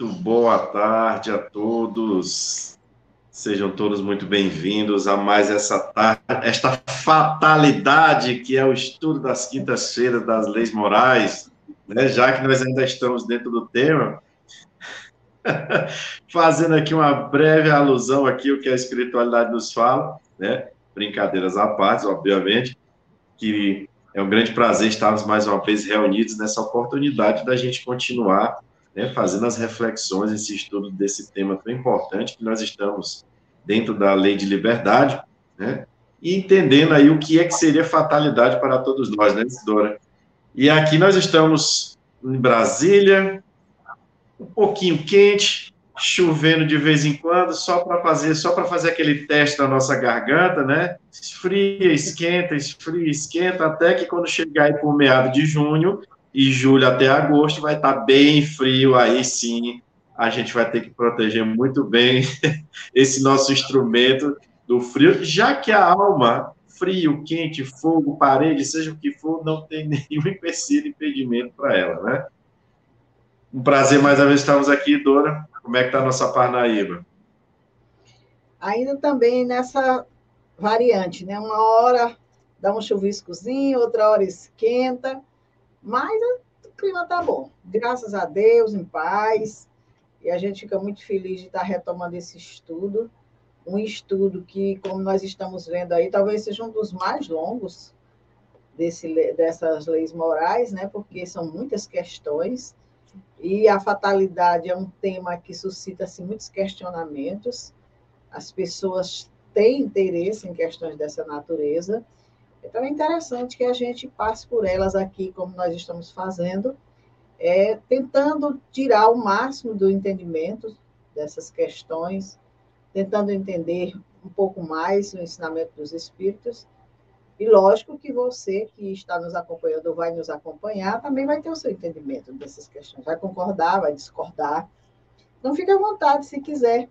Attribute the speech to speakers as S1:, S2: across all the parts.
S1: Muito boa tarde a todos. Sejam todos muito bem-vindos a mais essa tarde, esta fatalidade que é o estudo das quintas-feiras das leis morais, né? Já que nós ainda estamos dentro do tema, fazendo aqui uma breve alusão aqui o que a espiritualidade nos fala, né? Brincadeiras à parte, obviamente, que é um grande prazer estarmos mais uma vez reunidos nessa oportunidade da gente continuar né, fazendo as reflexões, esse estudo desse tema tão importante que nós estamos dentro da lei de liberdade, né, e entendendo aí o que é que seria fatalidade para todos nós, né, Isidora? E aqui nós estamos em Brasília, um pouquinho quente, chovendo de vez em quando, só para fazer, só para fazer aquele teste da nossa garganta, né? Esfria, esquenta, esfria, esquenta, até que quando chegar aí por meado de junho, e julho até agosto vai estar tá bem frio, aí sim a gente vai ter que proteger muito bem esse nosso instrumento do frio, já que a alma, frio, quente, fogo, parede, seja o que for, não tem nenhum empecilho, impedimento para ela, né? Um prazer mais uma vez estarmos aqui, Dora. Como é que está a nossa Parnaíba?
S2: Ainda também nessa variante, né? Uma hora dá um chuviscozinho, outra hora esquenta, mas o clima está bom. Graças a Deus, em paz. E a gente fica muito feliz de estar retomando esse estudo. Um estudo que, como nós estamos vendo aí, talvez seja um dos mais longos desse, dessas leis morais, né? porque são muitas questões. E a fatalidade é um tema que suscita assim, muitos questionamentos. As pessoas têm interesse em questões dessa natureza. Então, é interessante que a gente passe por elas aqui, como nós estamos fazendo, é, tentando tirar o máximo do entendimento dessas questões, tentando entender um pouco mais o ensinamento dos espíritos. E lógico que você que está nos acompanhando ou vai nos acompanhar também vai ter o seu entendimento dessas questões, vai concordar, vai discordar. Então, fique à vontade, se quiser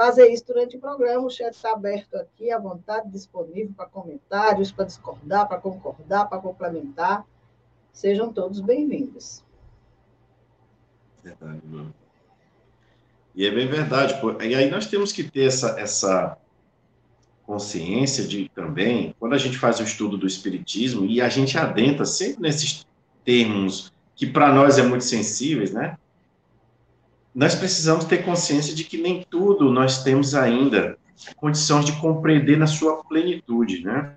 S2: fazer isso durante o programa. O chat está aberto aqui, à vontade, disponível para comentários, para discordar, para concordar, para complementar. Sejam todos bem-vindos.
S1: Verdade, mano. E é bem verdade. Pô. E aí nós temos que ter essa, essa consciência de também, quando a gente faz o estudo do Espiritismo, e a gente adentra sempre nesses termos que para nós é muito sensíveis, né? Nós precisamos ter consciência de que nem tudo nós temos ainda condições de compreender na sua plenitude, né?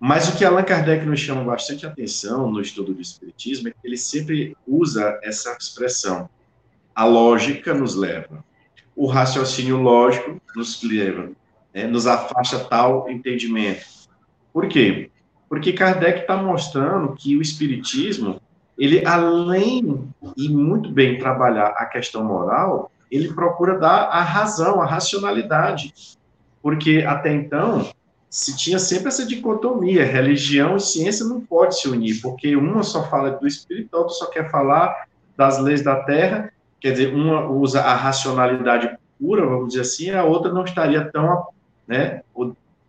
S1: Mas o que Allan Kardec nos chama bastante atenção no estudo do Espiritismo é que ele sempre usa essa expressão. A lógica nos leva, o raciocínio lógico nos leva, né, nos afasta tal entendimento. Por quê? Porque Kardec está mostrando que o Espiritismo ele, além e muito bem trabalhar a questão moral, ele procura dar a razão, a racionalidade. Porque até então se tinha sempre essa dicotomia, religião e ciência não pode se unir, porque uma só fala do espírito, a outra só quer falar das leis da terra, quer dizer, uma usa a racionalidade pura, vamos dizer assim, a outra não estaria tão, né,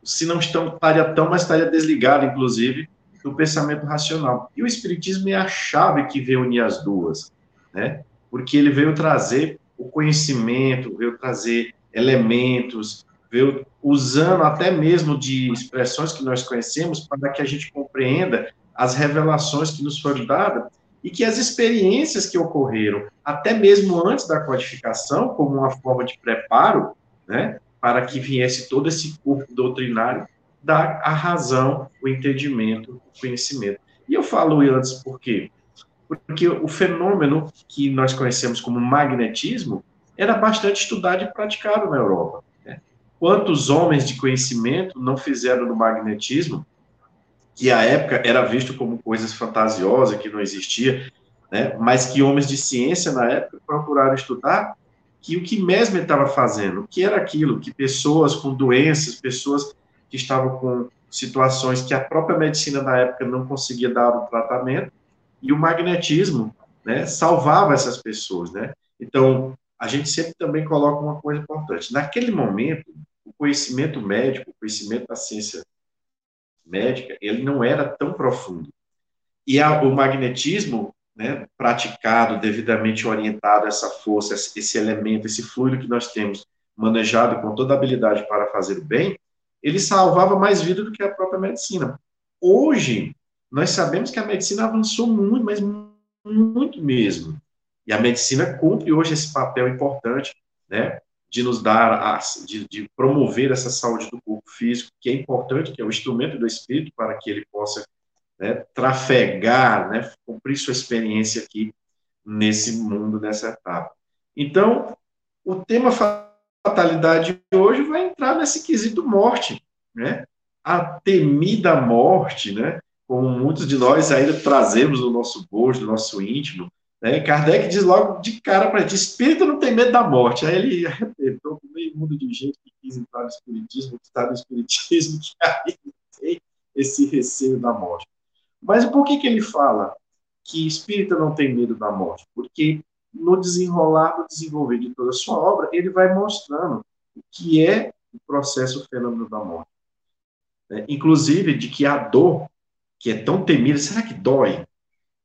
S1: se não estaria tão, mas estaria desligada, inclusive, do pensamento racional. E o Espiritismo é a chave que veio unir as duas, né? Porque ele veio trazer o conhecimento, veio trazer elementos, veio usando até mesmo de expressões que nós conhecemos para que a gente compreenda as revelações que nos foram dadas e que as experiências que ocorreram, até mesmo antes da codificação, como uma forma de preparo, né, para que viesse todo esse corpo doutrinário, dar a razão, o entendimento, o conhecimento. E eu falo antes por quê? Porque o fenômeno que nós conhecemos como magnetismo era bastante estudado e praticado na Europa. Né? Quantos homens de conhecimento não fizeram do magnetismo, que à época era visto como coisas fantasiosas, que não existia, né? mas que homens de ciência na época procuraram estudar que o que Mesmer estava fazendo, que era aquilo, que pessoas com doenças, pessoas que estavam com situações que a própria medicina na época não conseguia dar o tratamento, e o magnetismo né, salvava essas pessoas. Né? Então, a gente sempre também coloca uma coisa importante. Naquele momento, o conhecimento médico, o conhecimento da ciência médica, ele não era tão profundo. E a, o magnetismo né, praticado, devidamente orientado essa força, esse elemento, esse fluido que nós temos manejado com toda habilidade para fazer o bem, ele salvava mais vida do que a própria medicina. Hoje, nós sabemos que a medicina avançou muito, mas muito mesmo. E a medicina cumpre hoje esse papel importante, né, de nos dar, a, de, de, promover essa saúde do corpo físico, que é importante, que é o instrumento do espírito para que ele possa né, trafegar, né, cumprir sua experiência aqui nesse mundo, nessa etapa. Então, o tema fatalidade hoje vai entrar nesse quesito morte, né? A temida morte, né? Como muitos de nós ainda trazemos no nosso gosto, no nosso íntimo, né? Kardec diz logo de cara para gente, espírito não tem medo da morte. Aí ele arrebentou com meio mundo de gente que quis entrar no espiritismo, que está no espiritismo, que aí tem esse receio da morte. Mas por que que ele fala que espírito não tem medo da morte? Porque no desenrolar, no desenvolver de toda a sua obra, ele vai mostrando o que é o processo, o fenômeno da morte. É, inclusive, de que a dor, que é tão temida, será que dói?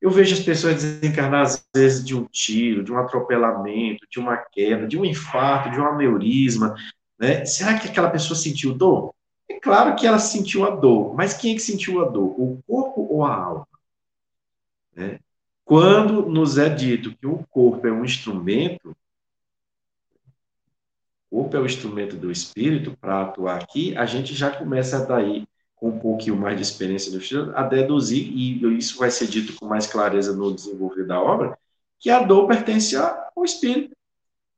S1: Eu vejo as pessoas desencarnar, às vezes, de um tiro, de um atropelamento, de uma queda, de um infarto, de um aneurisma. Né? Será que aquela pessoa sentiu dor? É claro que ela sentiu a dor, mas quem é que sentiu a dor? O corpo ou a alma? Né? Quando nos é dito que o corpo é um instrumento, o corpo é o instrumento do espírito para atuar aqui, a gente já começa daí, com um pouquinho mais de experiência no estudo, a deduzir, e isso vai ser dito com mais clareza no desenvolver da obra, que a dor pertence ao espírito,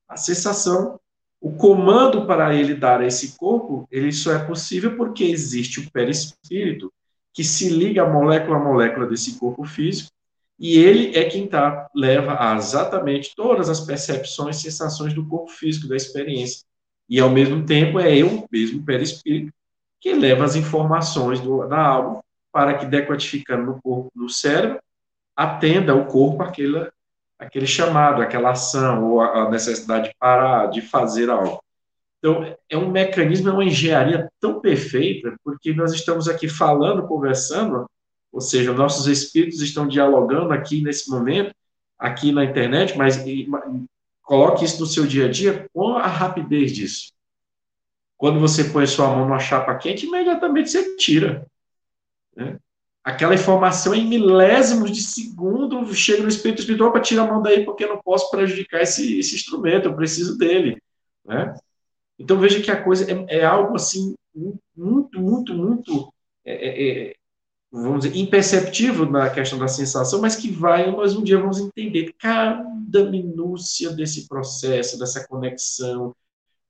S1: a sensação, o comando para ele dar a esse corpo, ele só é possível porque existe o perispírito, que se liga molécula a molécula desse corpo físico, e ele é quem tá, leva a exatamente todas as percepções, sensações do corpo físico, da experiência. E, ao mesmo tempo, é eu mesmo, perispírito, que leva as informações do, da alma para que, decodificando no corpo, no cérebro, atenda o corpo àquele, àquele chamado, àquela ação, ou a necessidade de parar, de fazer algo. Então, é um mecanismo, é uma engenharia tão perfeita, porque nós estamos aqui falando, conversando, ou seja, nossos espíritos estão dialogando aqui nesse momento, aqui na internet, mas e, coloque isso no seu dia a dia com a rapidez disso. Quando você põe sua mão numa chapa quente, imediatamente você tira. Né? Aquela informação em milésimos de segundo chega no espírito espiritual para tirar a mão daí, porque eu não posso prejudicar esse, esse instrumento, eu preciso dele. Né? Então veja que a coisa é, é algo assim muito, muito, muito é, é, é vamos dizer, imperceptível na questão da sensação, mas que vai, nós um dia vamos entender cada minúcia desse processo, dessa conexão,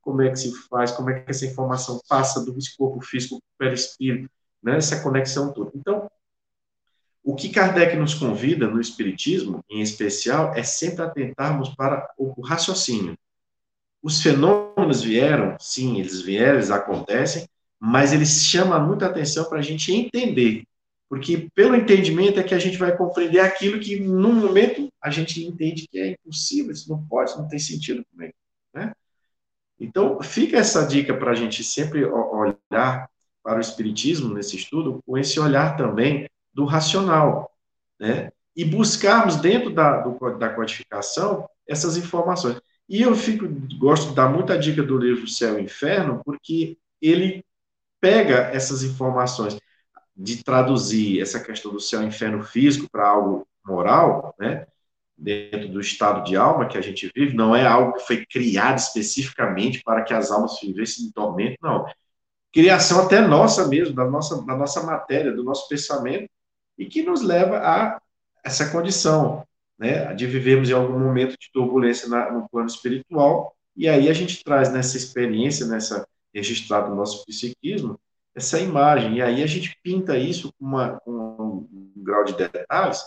S1: como é que se faz, como é que essa informação passa do corpo físico para o espírito, né, essa conexão toda. Então, o que Kardec nos convida no Espiritismo, em especial, é sempre atentarmos para o raciocínio. Os fenômenos vieram, sim, eles vieram, eles acontecem, mas eles chamam muita atenção para a gente entender porque pelo entendimento é que a gente vai compreender aquilo que, no momento, a gente entende que é impossível, isso não pode, isso não tem sentido comigo. Né? Então, fica essa dica para a gente sempre olhar para o Espiritismo nesse estudo, com esse olhar também do racional, né? E buscarmos dentro da, do, da codificação essas informações. E eu fico, gosto de dar muita dica do livro Céu e Inferno, porque ele pega essas informações de traduzir essa questão do céu e inferno físico para algo moral, né, dentro do estado de alma que a gente vive, não é algo que foi criado especificamente para que as almas vivessem em tormento, não. Criação até nossa mesmo, da nossa, da nossa matéria, do nosso pensamento, e que nos leva a essa condição, né, de vivermos em algum momento de turbulência na, no plano espiritual, e aí a gente traz nessa experiência, nessa registrada no nosso psiquismo, essa imagem. E aí a gente pinta isso com, um, grau de detalhes,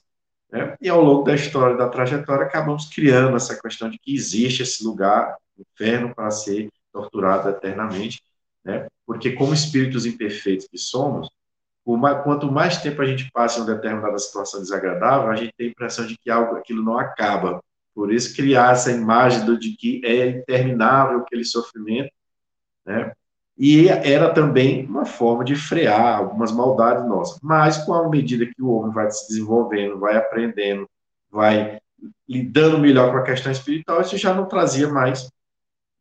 S1: né? e ao longo da história, da trajetória, acabamos criando essa questão de que existe esse lugar, inferno, para ser torturado eternamente, né? porque como espíritos imperfeitos que somos, quanto mais tempo a gente passa em uma determinada situação desagradável, a gente tem a impressão de que algo, aquilo não acaba. Por isso, criar essa imagem do, de que é interminável aquele sofrimento, né? E era também uma forma de frear algumas maldades nossas. Mas, com a medida que o homem vai se desenvolvendo, vai aprendendo, vai lidando melhor com a questão espiritual, isso já não trazia mais,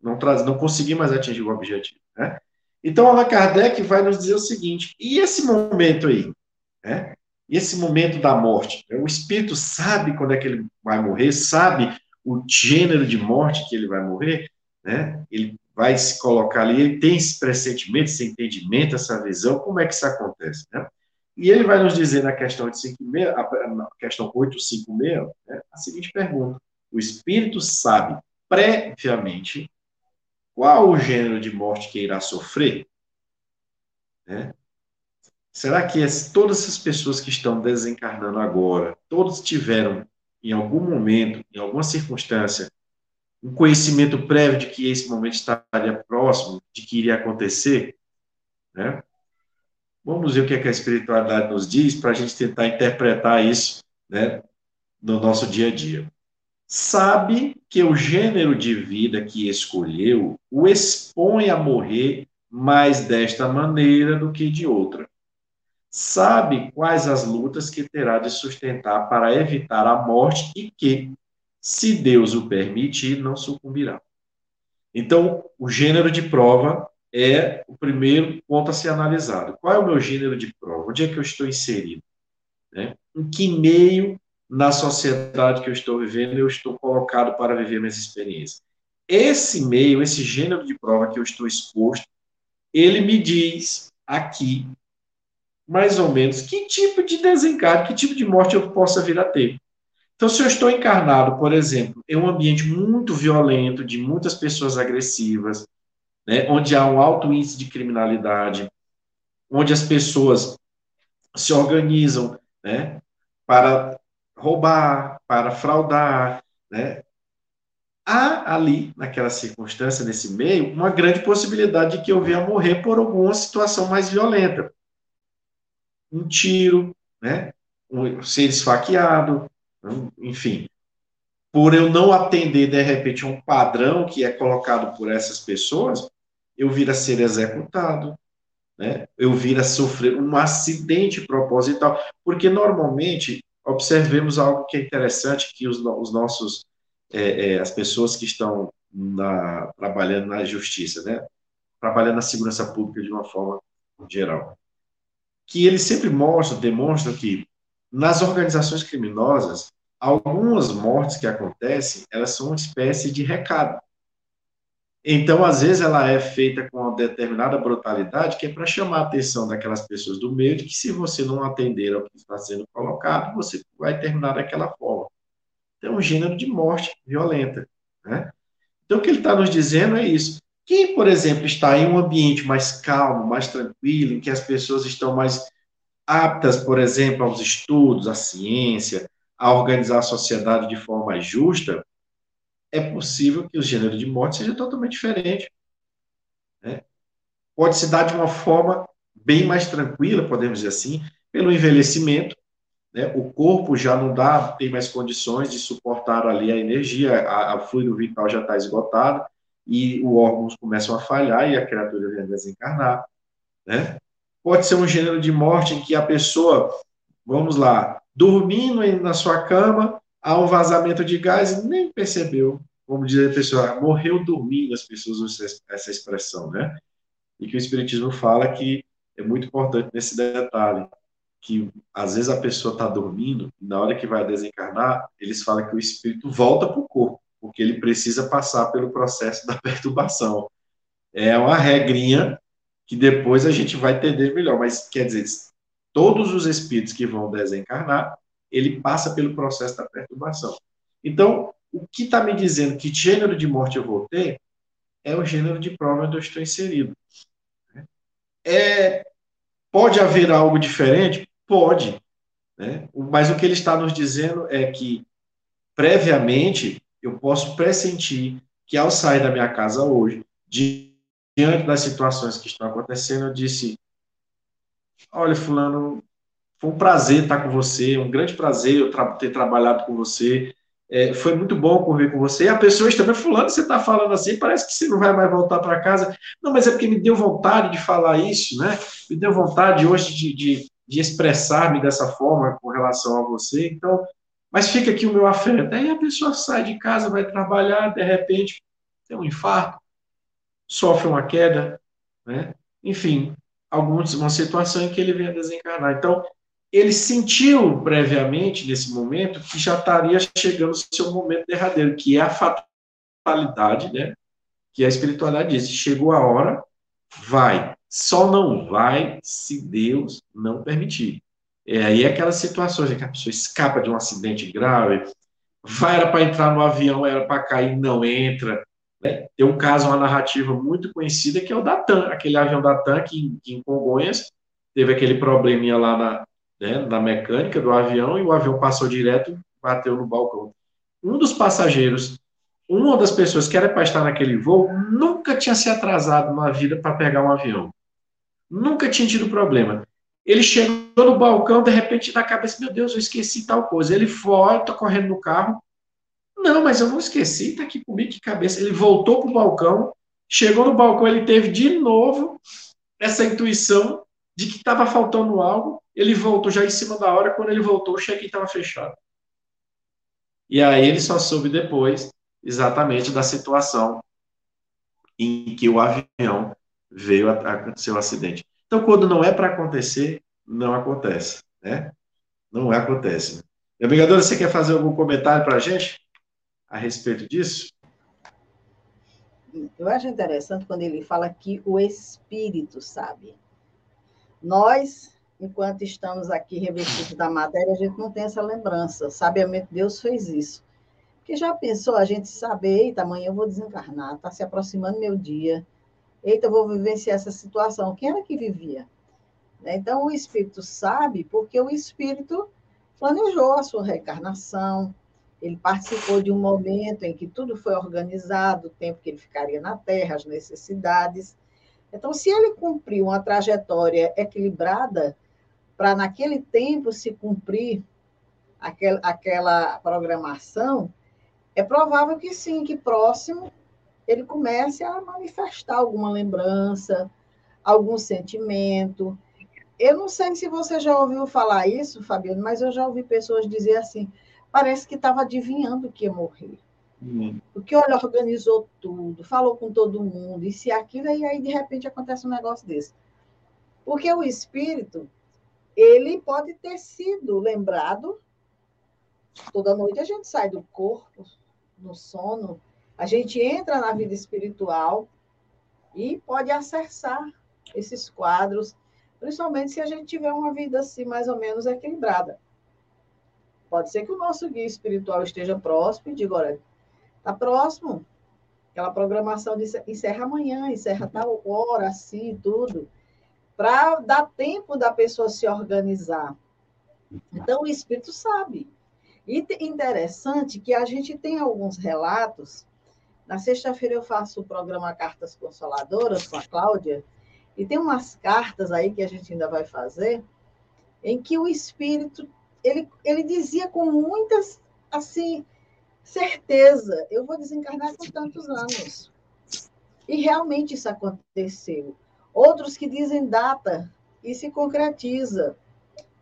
S1: não, traz, não conseguia mais atingir o objetivo. Né? Então, Allan Kardec vai nos dizer o seguinte: e esse momento aí? Né? Esse momento da morte? O espírito sabe quando é que ele vai morrer, sabe o gênero de morte que ele vai morrer, né? ele vai se colocar ali, ele tem esse pressentimento, esse entendimento, essa visão, como é que isso acontece? Né? E ele vai nos dizer na questão 856, a questão 856, né, a seguinte pergunta: o espírito sabe previamente qual o gênero de morte que irá sofrer? Né? Será que todas essas pessoas que estão desencarnando agora, todos tiveram, em algum momento, em alguma circunstância, um conhecimento prévio de que esse momento estaria próximo, de que iria acontecer? Né? Vamos ver o que, é que a espiritualidade nos diz para a gente tentar interpretar isso né, no nosso dia a dia. Sabe que o gênero de vida que escolheu o expõe a morrer mais desta maneira do que de outra. Sabe quais as lutas que terá de sustentar para evitar a morte e que, se Deus o permitir, não sucumbirá. Então, o gênero de prova é o primeiro ponto a ser analisado. Qual é o meu gênero de prova? Onde é que eu estou inserido? Né? Em que meio na sociedade que eu estou vivendo eu estou colocado para viver minhas experiências? Esse meio, esse gênero de prova que eu estou exposto, ele me diz aqui, mais ou menos, que tipo de desencarne, que tipo de morte eu possa vir a ter. Então, se eu estou encarnado, por exemplo, em um ambiente muito violento, de muitas pessoas agressivas, né, onde há um alto índice de criminalidade, onde as pessoas se organizam né, para roubar, para fraudar, né, há ali, naquela circunstância, nesse meio, uma grande possibilidade de que eu venha morrer por alguma situação mais violenta. Um tiro, né, um, ser esfaqueado, enfim. Por eu não atender, de repente, um padrão que é colocado por essas pessoas, eu vir a ser executado, né? eu vir a sofrer um acidente proposital, porque normalmente observemos algo que é interessante, que os, os nossos, é, é, as pessoas que estão na, trabalhando na justiça, né? trabalhando na segurança pública de uma forma geral, que eles sempre mostram, demonstram que nas organizações criminosas, algumas mortes que acontecem, elas são uma espécie de recado. Então, às vezes, ela é feita com uma determinada brutalidade, que é para chamar a atenção daquelas pessoas do meio, de que se você não atender ao que está sendo colocado, você vai terminar daquela forma. Então, é um gênero de morte violenta. Né? Então, o que ele está nos dizendo é isso. Quem, por exemplo, está em um ambiente mais calmo, mais tranquilo, em que as pessoas estão mais aptas, por exemplo, aos estudos, à ciência, a organizar a sociedade de forma justa, é possível que o gênero de morte seja totalmente diferente. Né? Pode se dar de uma forma bem mais tranquila, podemos dizer assim, pelo envelhecimento. Né? O corpo já não dá, tem mais condições de suportar ali a energia, a, a fluido vital já está esgotado e os órgãos começam a falhar e a criatura vem a desencarnar. Né? Pode ser um gênero de morte em que a pessoa, vamos lá, dormindo na sua cama, há um vazamento de gás e nem percebeu. Vamos dizer, a pessoa morreu dormindo, as pessoas usam essa expressão, né? E que o Espiritismo fala que é muito importante nesse detalhe, que às vezes a pessoa está dormindo e na hora que vai desencarnar, eles falam que o espírito volta para o corpo, porque ele precisa passar pelo processo da perturbação. É uma regrinha que depois a gente vai entender melhor, mas quer dizer, todos os espíritos que vão desencarnar, ele passa pelo processo da perturbação. Então, o que está me dizendo que gênero de morte eu vou ter é o gênero de prova onde eu estou inserido. É, pode haver algo diferente? Pode. Né? Mas o que ele está nos dizendo é que, previamente, eu posso pressentir que ao sair da minha casa hoje, diante das situações que estão acontecendo, eu disse: Olha, Fulano, foi um prazer estar com você, um grande prazer eu tra ter trabalhado com você. É, foi muito bom conviver com você. E a pessoa está fulano, você está falando assim, parece que você não vai mais voltar para casa. Não, mas é porque me deu vontade de falar isso, né? Me deu vontade hoje de, de, de expressar-me dessa forma com relação a você. Então, mas fica aqui o meu afeto. Aí a pessoa sai de casa, vai trabalhar, de repente tem um infarto, sofre uma queda, né? enfim, alguns, uma situação em que ele vem a desencarnar. Então, ele sentiu previamente, nesse momento, que já estaria chegando o seu momento derradeiro, que é a fatalidade, né? que a espiritualidade diz, chegou a hora, vai. Só não vai se Deus não permitir. É aí aquelas situações em que a pessoa escapa de um acidente grave, vai era para entrar no avião, era para cair, não entra. Né? Tem um caso, uma narrativa muito conhecida, que é o da TAM, aquele avião da TAM que, que em Congonhas teve aquele probleminha lá na, né, na mecânica do avião e o avião passou direto, bateu no balcão. Um dos passageiros, uma das pessoas que era para estar naquele voo, nunca tinha se atrasado na vida para pegar um avião. Nunca tinha tido problema. Ele chegou no balcão, de repente, na cabeça, meu Deus, eu esqueci tal coisa. Ele volta correndo no carro. Não, mas eu não esqueci, tá aqui comigo, que cabeça. Ele voltou para o balcão, chegou no balcão, ele teve de novo essa intuição de que estava faltando algo. Ele voltou já em cima da hora, quando ele voltou, o check-in estava fechado. E aí ele só soube depois exatamente da situação em que o avião veio a acontecer o acidente. Então, quando não é para acontecer, não acontece, né? Não acontece. Meu brigadeiro, você quer fazer algum comentário para a gente a respeito disso?
S2: Eu acho interessante quando ele fala que o Espírito sabe. Nós, enquanto estamos aqui revestidos da matéria, a gente não tem essa lembrança. Sabiamente, Deus fez isso. Porque já pensou a gente saber, eita, amanhã eu vou desencarnar, está se aproximando meu dia, eita, eu vou vivenciar essa situação. Quem era que vivia? Né? Então, o espírito sabe porque o espírito planejou a sua reencarnação, ele participou de um momento em que tudo foi organizado, o tempo que ele ficaria na Terra, as necessidades. Então, se ele cumpriu uma trajetória equilibrada, para naquele tempo se cumprir aquel, aquela programação, é provável que sim, que próximo ele comece a manifestar alguma lembrança, algum sentimento. Eu não sei se você já ouviu falar isso, Fabiano, mas eu já ouvi pessoas dizer assim: parece que estava adivinhando que ia morrer. Uhum. Porque, olha, organizou tudo, falou com todo mundo, e se aquilo, e aí de repente acontece um negócio desse. Porque o espírito, ele pode ter sido lembrado. Toda noite a gente sai do corpo, no sono, a gente entra na vida espiritual e pode acessar esses quadros, principalmente se a gente tiver uma vida assim mais ou menos equilibrada. Pode ser que o nosso guia espiritual esteja próximo e diga, olha, está próximo, aquela programação de encerra amanhã, encerra tal hora, assim, tudo, para dar tempo da pessoa se organizar. Então, o espírito sabe. E interessante que a gente tem alguns relatos na sexta-feira eu faço o programa Cartas Consoladoras com a Cláudia, e tem umas cartas aí que a gente ainda vai fazer, em que o espírito, ele, ele dizia com muitas, assim, certeza, eu vou desencarnar com tantos anos. E realmente isso aconteceu. Outros que dizem data e se concretiza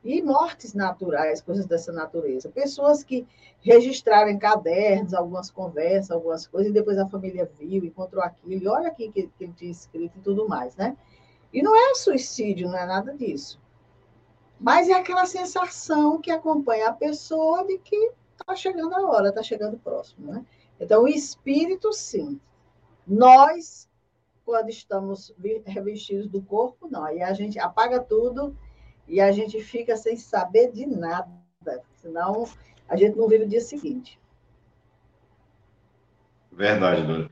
S2: e mortes naturais, coisas dessa natureza. Pessoas que registraram em cadernos algumas conversas, algumas coisas, e depois a família viu, encontrou aquilo, e olha aqui que, que ele tinha escrito e tudo mais, né? E não é suicídio, não é nada disso. Mas é aquela sensação que acompanha a pessoa de que está chegando a hora, está chegando próximo, né? Então, o espírito, sim. Nós, quando estamos revestidos do corpo, não. Aí a gente apaga tudo e a gente fica sem saber de nada, senão a gente não vive o dia seguinte.
S1: Verdade, Dona.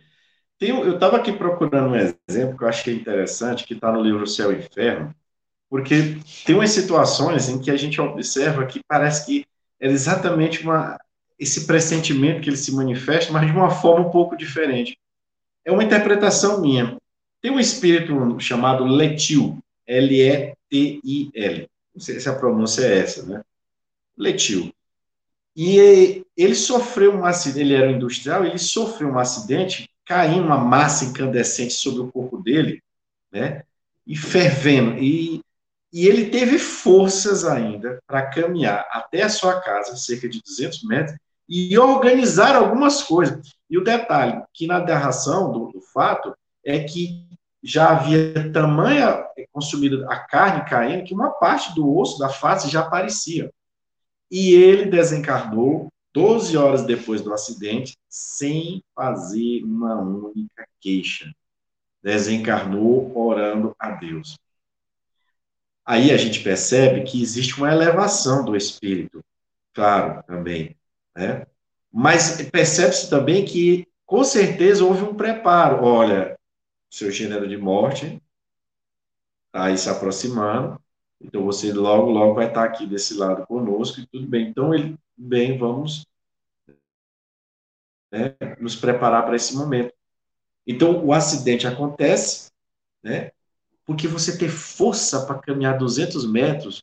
S1: Eu estava aqui procurando um exemplo que eu achei interessante, que está no livro Céu e Inferno, porque tem umas situações em que a gente observa que parece que é exatamente uma, esse pressentimento que ele se manifesta, mas de uma forma um pouco diferente. É uma interpretação minha. Tem um espírito chamado Letil, L-E-T-I-L. Não sei se a pronúncia é essa, né? Letil. E ele sofreu um acidente, ele era industrial, ele sofreu um acidente, caiu uma massa incandescente sobre o corpo dele, né? E fervendo. E, E ele teve forças ainda para caminhar até a sua casa, cerca de 200 metros, e organizar algumas coisas. E o detalhe, que na narração do, do fato, é que já havia tamanha consumida a carne caindo que uma parte do osso da face já aparecia. E ele desencarnou 12 horas depois do acidente, sem fazer uma única queixa. Desencarnou orando a Deus. Aí a gente percebe que existe uma elevação do espírito, claro, também. Né? Mas percebe-se também que, com certeza, houve um preparo. Olha, seu gênero de morte está aí se aproximando, então você logo, logo vai estar aqui desse lado conosco e tudo bem. Então, ele, bem, vamos né, nos preparar para esse momento. Então, o acidente acontece, né, porque você ter força para caminhar 200 metros,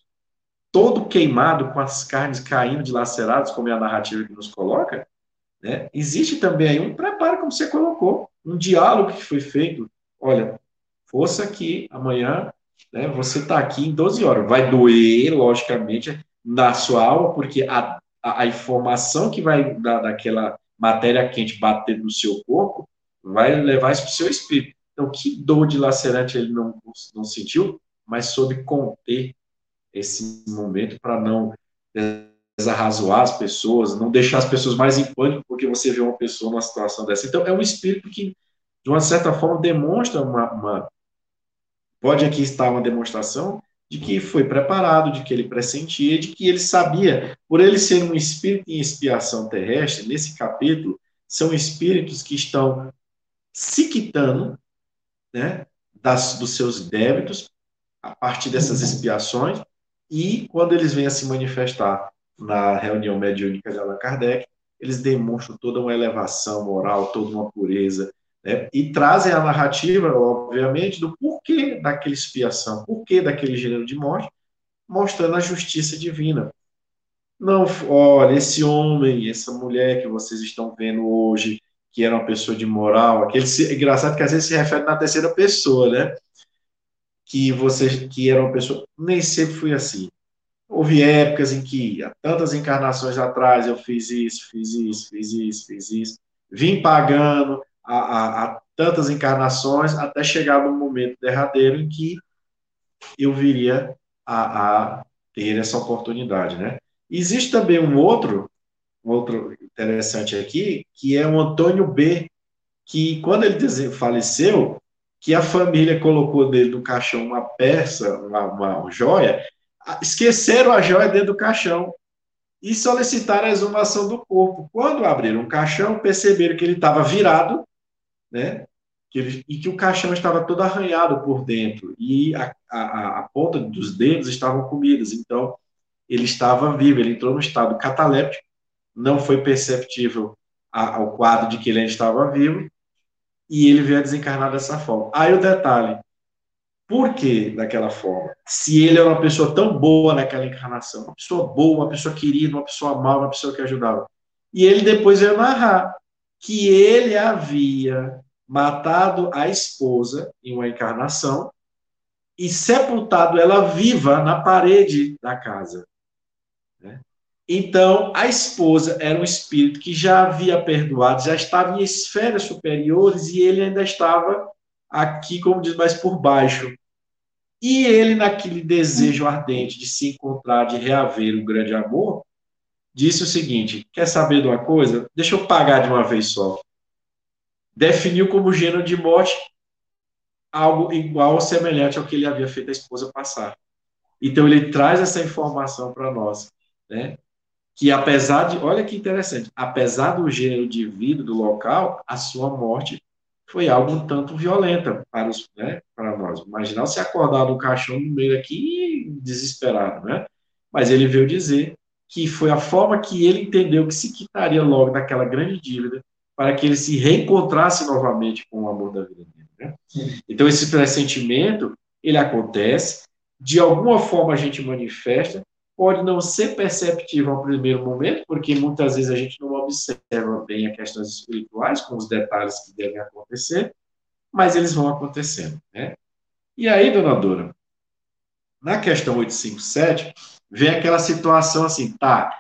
S1: todo queimado, com as carnes caindo dilaceradas, como é a narrativa que nos coloca, né? existe também aí um preparo, como você colocou, um diálogo que foi feito. Olha, força aqui, amanhã né, você está aqui em 12 horas. Vai doer, logicamente, na sua alma, porque a, a, a informação que vai da, daquela matéria quente bater no seu corpo vai levar isso para o seu espírito. Então, que dor dilacerante ele não, não sentiu, mas soube conter esse momento para não desarrazoar as pessoas, não deixar as pessoas mais em pânico porque você vê uma pessoa numa situação dessa. Então, é um espírito que, de uma certa forma, demonstra uma, uma pode aqui estar uma demonstração de que foi preparado, de que ele pressentia, de que ele sabia, por ele ser um espírito em expiação terrestre, nesse capítulo, são espíritos que estão se quitando né, das, dos seus débitos a partir dessas expiações, e quando eles vêm a se manifestar na reunião mediúnica de Allan Kardec, eles demonstram toda uma elevação moral, toda uma pureza, né, e trazem a narrativa, obviamente, do porquê daquela expiação, porquê daquele gênero de morte, mostrando a justiça divina. Não, olha, esse homem, essa mulher que vocês estão vendo hoje, que era uma pessoa de moral, aquele é engraçado que às vezes se refere na terceira pessoa, né? Que você que era uma pessoa, nem sempre fui assim. Houve épocas em que, há tantas encarnações atrás, eu fiz isso, fiz isso, fiz isso, fiz isso, vim pagando a, tantas encarnações até chegar no momento derradeiro em que eu viria a, a ter essa oportunidade, né? Existe também um outro outro interessante aqui, que é o Antônio B, que quando ele faleceu, que a família colocou dele no caixão uma peça, uma, uma joia, esqueceram a joia dentro do caixão e solicitaram a exumação do corpo. Quando abriram o caixão, perceberam que ele estava virado, né? Que ele, e que o caixão estava todo arranhado por dentro e a, a, a ponta dos dedos estavam comidas. Então, ele estava vivo, ele entrou no estado cataléptico não foi perceptível ao quadro de que ele ainda estava vivo, e ele veio a desencarnar dessa forma. Aí o detalhe, por que daquela forma? Se ele era uma pessoa tão boa naquela encarnação, uma pessoa boa, uma pessoa querida, uma pessoa mal, uma pessoa que ajudava. E ele depois veio narrar que ele havia matado a esposa em uma encarnação e sepultado ela viva na parede da casa. Então, a esposa era um espírito que já havia perdoado, já estava em esferas superiores e ele ainda estava aqui, como diz, mais por baixo. E ele, naquele desejo ardente de se encontrar, de reaver o grande amor, disse o seguinte: quer saber de uma coisa? Deixa eu pagar de uma vez só. Definiu como gênero de morte algo igual ou semelhante ao que ele havia feito a esposa passar. Então ele traz essa informação para nós, né? Que apesar de, olha que interessante, apesar do gênero de vida do local, a sua morte foi algo um tanto violenta para, os, né, para nós. Imaginar se acordar no caixão no meio aqui desesperado, né? Mas ele veio dizer que foi a forma que ele entendeu que se quitaria logo daquela grande dívida para que ele se reencontrasse novamente com o amor da vida dele. Né? Então esse pressentimento ele acontece, de alguma forma a gente manifesta, pode não ser perceptível ao primeiro momento, porque muitas vezes a gente não observa bem as questões espirituais, com os detalhes que devem acontecer, mas eles vão acontecendo, né? E aí, dona Dora, na questão 857, vem aquela situação assim, tá,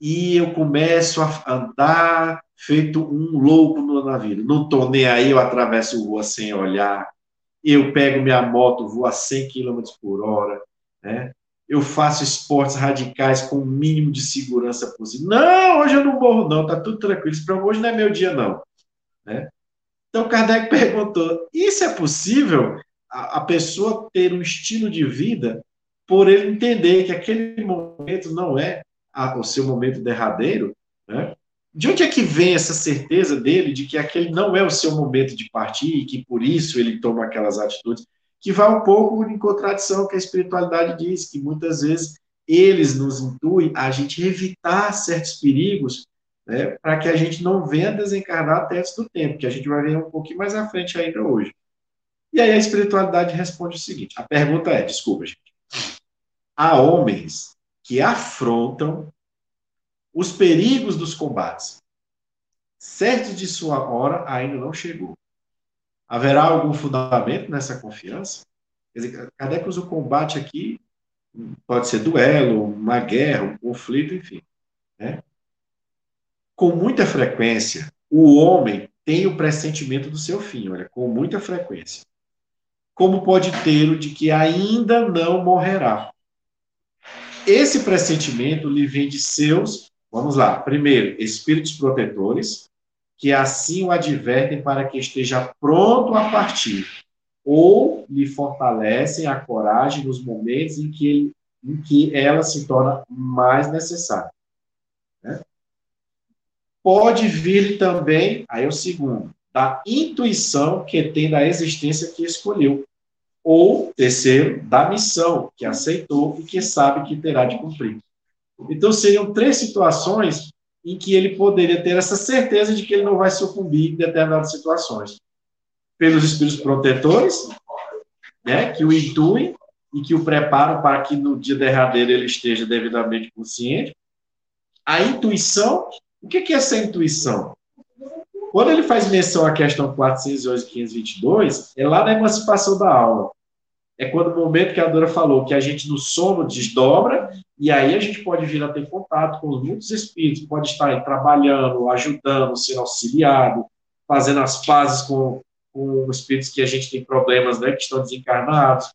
S1: e eu começo a andar feito um louco na vida. Não tô nem aí, eu atravesso rua sem olhar, eu pego minha moto, vou a 100 km por hora, né? Eu faço esportes radicais com o mínimo de segurança possível. Não, hoje eu não morro, não, tá tudo tranquilo. Isso hoje não é meu dia, não. Né? Então, Kardec perguntou: isso é possível? A, a pessoa ter um estilo de vida por ele entender que aquele momento não é a, o seu momento derradeiro, né? De onde é que vem essa certeza dele de que aquele não é o seu momento de partir e que por isso ele toma aquelas atitudes? Que vai um pouco em contradição com a espiritualidade diz, que muitas vezes eles nos intuem a gente evitar certos perigos né, para que a gente não venha desencarnar até antes do tempo, que a gente vai ver um pouquinho mais à frente ainda hoje. E aí a espiritualidade responde o seguinte: a pergunta é, desculpa, gente. Há homens que afrontam os perigos dos combates, certo de sua hora ainda não chegou. Haverá algum fundamento nessa confiança? Quer dizer, o combate aqui, pode ser duelo, uma guerra, um conflito, enfim. Né? Com muita frequência, o homem tem o pressentimento do seu fim, olha, com muita frequência. Como pode ter o de que ainda não morrerá? Esse pressentimento lhe vem de seus, vamos lá, primeiro, espíritos protetores, que assim o advertem para que esteja pronto a partir, ou lhe fortalecem a coragem nos momentos em que, ele, em que ela se torna mais necessária. Né? Pode vir também, aí é o segundo, da intuição que tem da existência que escolheu. Ou, terceiro, da missão que aceitou e que sabe que terá de cumprir. Então, seriam três situações em que ele poderia ter essa certeza de que ele não vai sucumbir em determinadas situações. Pelos espíritos protetores, né, que o intuem e que o preparam para que no dia derradeiro ele esteja devidamente consciente. A intuição, o que é essa intuição? Quando ele faz menção à questão 411 e 522, é lá na emancipação da alma. É quando o momento que a Dora falou que a gente no sono desdobra, e aí a gente pode vir a ter contato com muitos espíritos, pode estar trabalhando, ajudando, sendo auxiliado, fazendo as pazes com, com espíritos que a gente tem problemas, né, que estão desencarnados.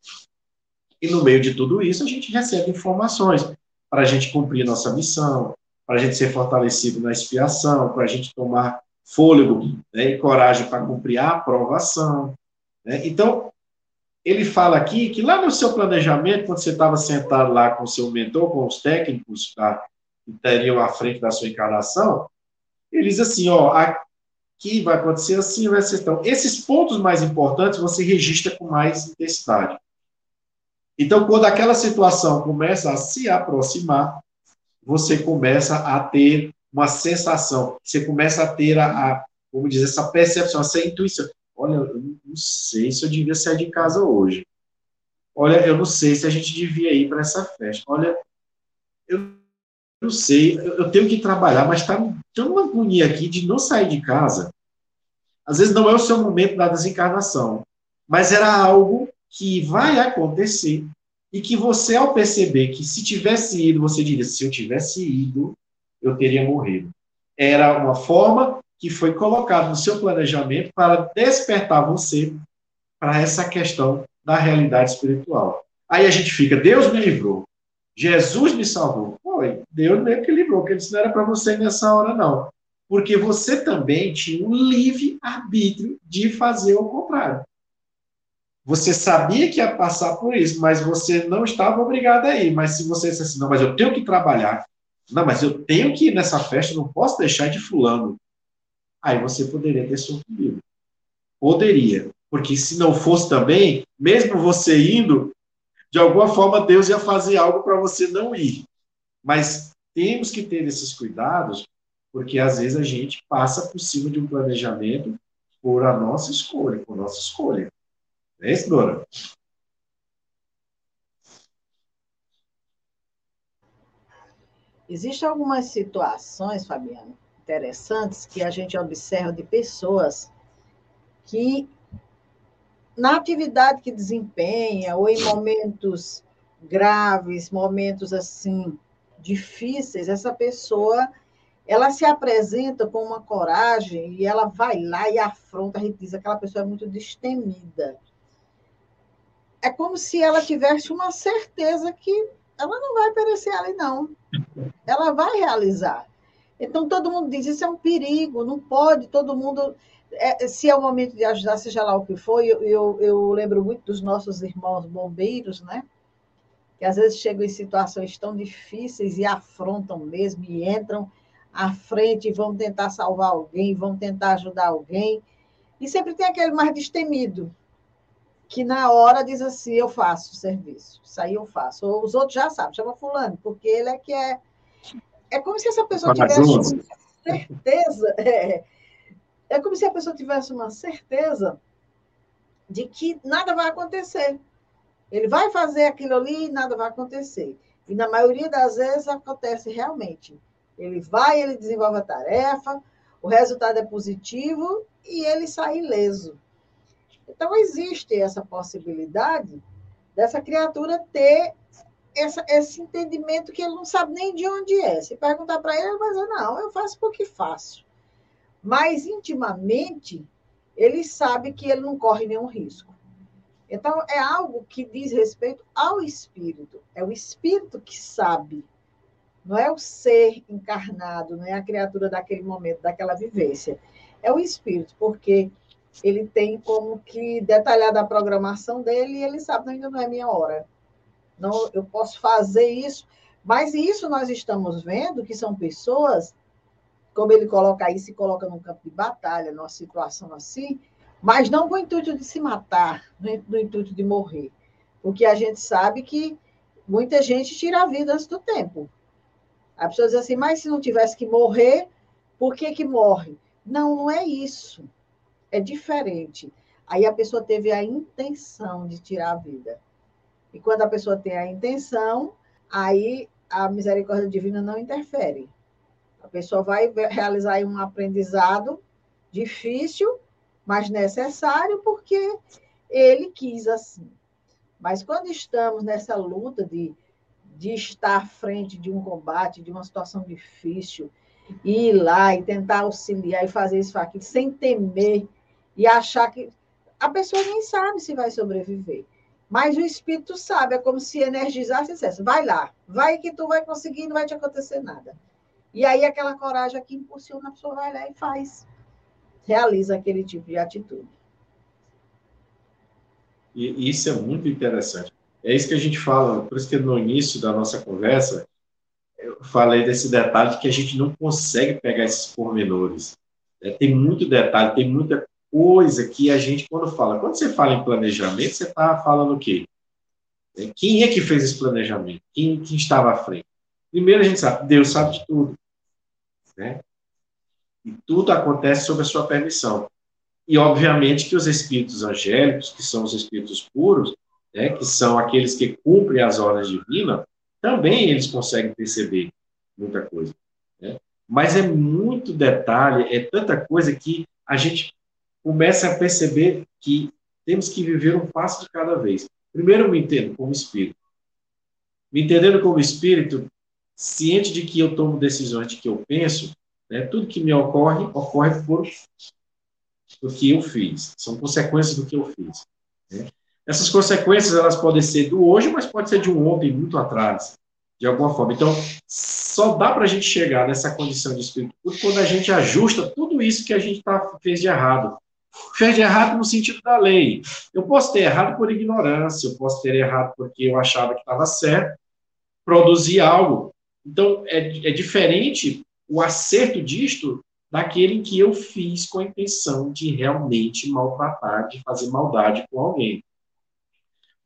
S1: E no meio de tudo isso, a gente recebe informações para a gente cumprir nossa missão, para a gente ser fortalecido na expiação, para a gente tomar fôlego né, e coragem para cumprir a aprovação. Né? Então, ele fala aqui que lá no seu planejamento, quando você estava sentado lá com seu mentor, com os técnicos tá, que estariam à frente da sua encarnação, ele diz assim, ó, aqui vai acontecer assim, vai ser então. Esses pontos mais importantes você registra com mais intensidade. Então, quando aquela situação começa a se aproximar, você começa a ter uma sensação, você começa a ter a, a como dizer, essa percepção, essa intuição. Olha, não sei se eu devia sair de casa hoje. Olha, eu não sei se a gente devia ir para essa festa. Olha, eu não sei, eu tenho que trabalhar, mas está tão uma agonia aqui de não sair de casa. Às vezes não é o seu momento da desencarnação, mas era algo que vai acontecer e que você, ao perceber que se tivesse ido, você diria: se eu tivesse ido, eu teria morrido. Era uma forma que foi colocada no seu planejamento para despertar você para essa questão da realidade espiritual. Aí a gente fica, Deus me livrou, Jesus me salvou. Foi, Deus mesmo que livrou, porque isso não era para você nessa hora, não. Porque você também tinha um livre arbítrio de fazer o contrário. Você sabia que ia passar por isso, mas você não estava obrigado a ir. Mas se você disse assim, não, mas eu tenho que trabalhar, não, mas eu tenho que ir nessa festa, não posso deixar de fulano. Aí você poderia ter sucumbido. Poderia. Porque se não fosse também, mesmo você indo, de alguma forma Deus ia fazer algo para você não ir. Mas temos que ter esses cuidados, porque às vezes a gente passa por cima de um planejamento por a nossa escolha, por nossa escolha. É isso, Dora?
S2: Existem algumas situações, Fabiano, interessantes que a gente observa de pessoas que, na atividade que desempenha, ou em momentos graves, momentos assim difíceis, essa pessoa ela se apresenta com uma coragem e ela vai lá e afronta, a gente diz, aquela pessoa é muito destemida. É como se ela tivesse uma certeza que ela não vai perecer ali, não. Ela vai realizar. Então, todo mundo diz, isso é um perigo, não pode, todo mundo... É, se é o momento de ajudar, seja lá o que for, eu, eu, eu lembro muito dos nossos irmãos bombeiros, né? Que às vezes chegam em situações tão difíceis e afrontam mesmo, e entram à frente, vão tentar salvar alguém, vão tentar ajudar alguém. E sempre tem aquele mais destemido, que na hora diz assim: eu faço o serviço, isso aí eu faço. Ou os outros já sabem, chama Fulano, porque ele é que é. É como se essa pessoa tivesse uma certeza. É, é como se a pessoa tivesse uma certeza de que nada vai acontecer. Ele vai fazer aquilo ali e nada vai acontecer. E na maioria das vezes acontece realmente. Ele vai, ele desenvolve a tarefa, o resultado é positivo e ele sai ileso. Então, existe essa possibilidade dessa criatura ter essa, esse entendimento que ele não sabe nem de onde é. Se perguntar para ele, ele vai dizer: não, eu faço porque faço. Mas, intimamente, ele sabe que ele não corre nenhum risco. Então, é algo que diz respeito ao espírito. É o espírito que sabe não é o ser encarnado, não é a criatura daquele momento, daquela vivência. É o espírito, porque ele tem como que detalhar a programação dele e ele sabe, ainda não é minha hora. Não, eu posso fazer isso, mas isso nós estamos vendo que são pessoas, como ele coloca aí, se coloca num campo de batalha, numa situação assim, mas não com o intuito de se matar, no intuito de morrer. Porque a gente sabe que muita gente tira a vida antes do tempo. A pessoa diz assim, mas se não tivesse que morrer, por que que morre? Não, não é isso. É diferente. Aí a pessoa teve a intenção de tirar a vida. E quando a pessoa tem a intenção, aí a misericórdia divina não interfere. A pessoa vai realizar um aprendizado difícil, mas necessário, porque ele quis assim. Mas quando estamos nessa luta de de estar à frente de um combate, de uma situação difícil, e ir lá e tentar auxiliar e fazer isso aqui sem temer e achar que a pessoa nem sabe se vai sobreviver. Mas o espírito sabe, é como se energizasse e dissesse: vai lá, vai que tu vai conseguir, não vai te acontecer nada. E aí aquela coragem que impulsiona, a pessoa vai lá e faz, realiza aquele tipo de atitude.
S1: E isso é muito interessante. É isso que a gente fala, por isso que no início da nossa conversa, eu falei desse detalhe de que a gente não consegue pegar esses pormenores. É, tem muito detalhe, tem muita coisa que a gente, quando fala, quando você fala em planejamento, você está falando o quê? É, quem é que fez esse planejamento? Quem, quem estava à frente? Primeiro a gente sabe, Deus sabe de tudo. Né? E tudo acontece sob a sua permissão. E, obviamente, que os espíritos angélicos, que são os espíritos puros, né, que são aqueles que cumprem as ordens divinas, também eles conseguem perceber muita coisa. Né? Mas é muito detalhe, é tanta coisa que a gente começa a perceber que temos que viver um passo de cada vez. Primeiro, me entendo como espírito. Me entendendo como espírito, ciente de que eu tomo decisões, de que eu penso, né, tudo que me ocorre, ocorre por o que eu fiz. São consequências do que eu fiz. Né? Essas consequências elas podem ser do hoje, mas pode ser de um ontem muito atrás, de alguma forma. Então, só dá para a gente chegar nessa condição de espírito quando a gente ajusta tudo isso que a gente tá, fez de errado. Fez errado no sentido da lei. Eu posso ter errado por ignorância, eu posso ter errado porque eu achava que estava certo, produzir algo. Então, é, é diferente o acerto disto daquele que eu fiz com a intenção de realmente maltratar, de fazer maldade com alguém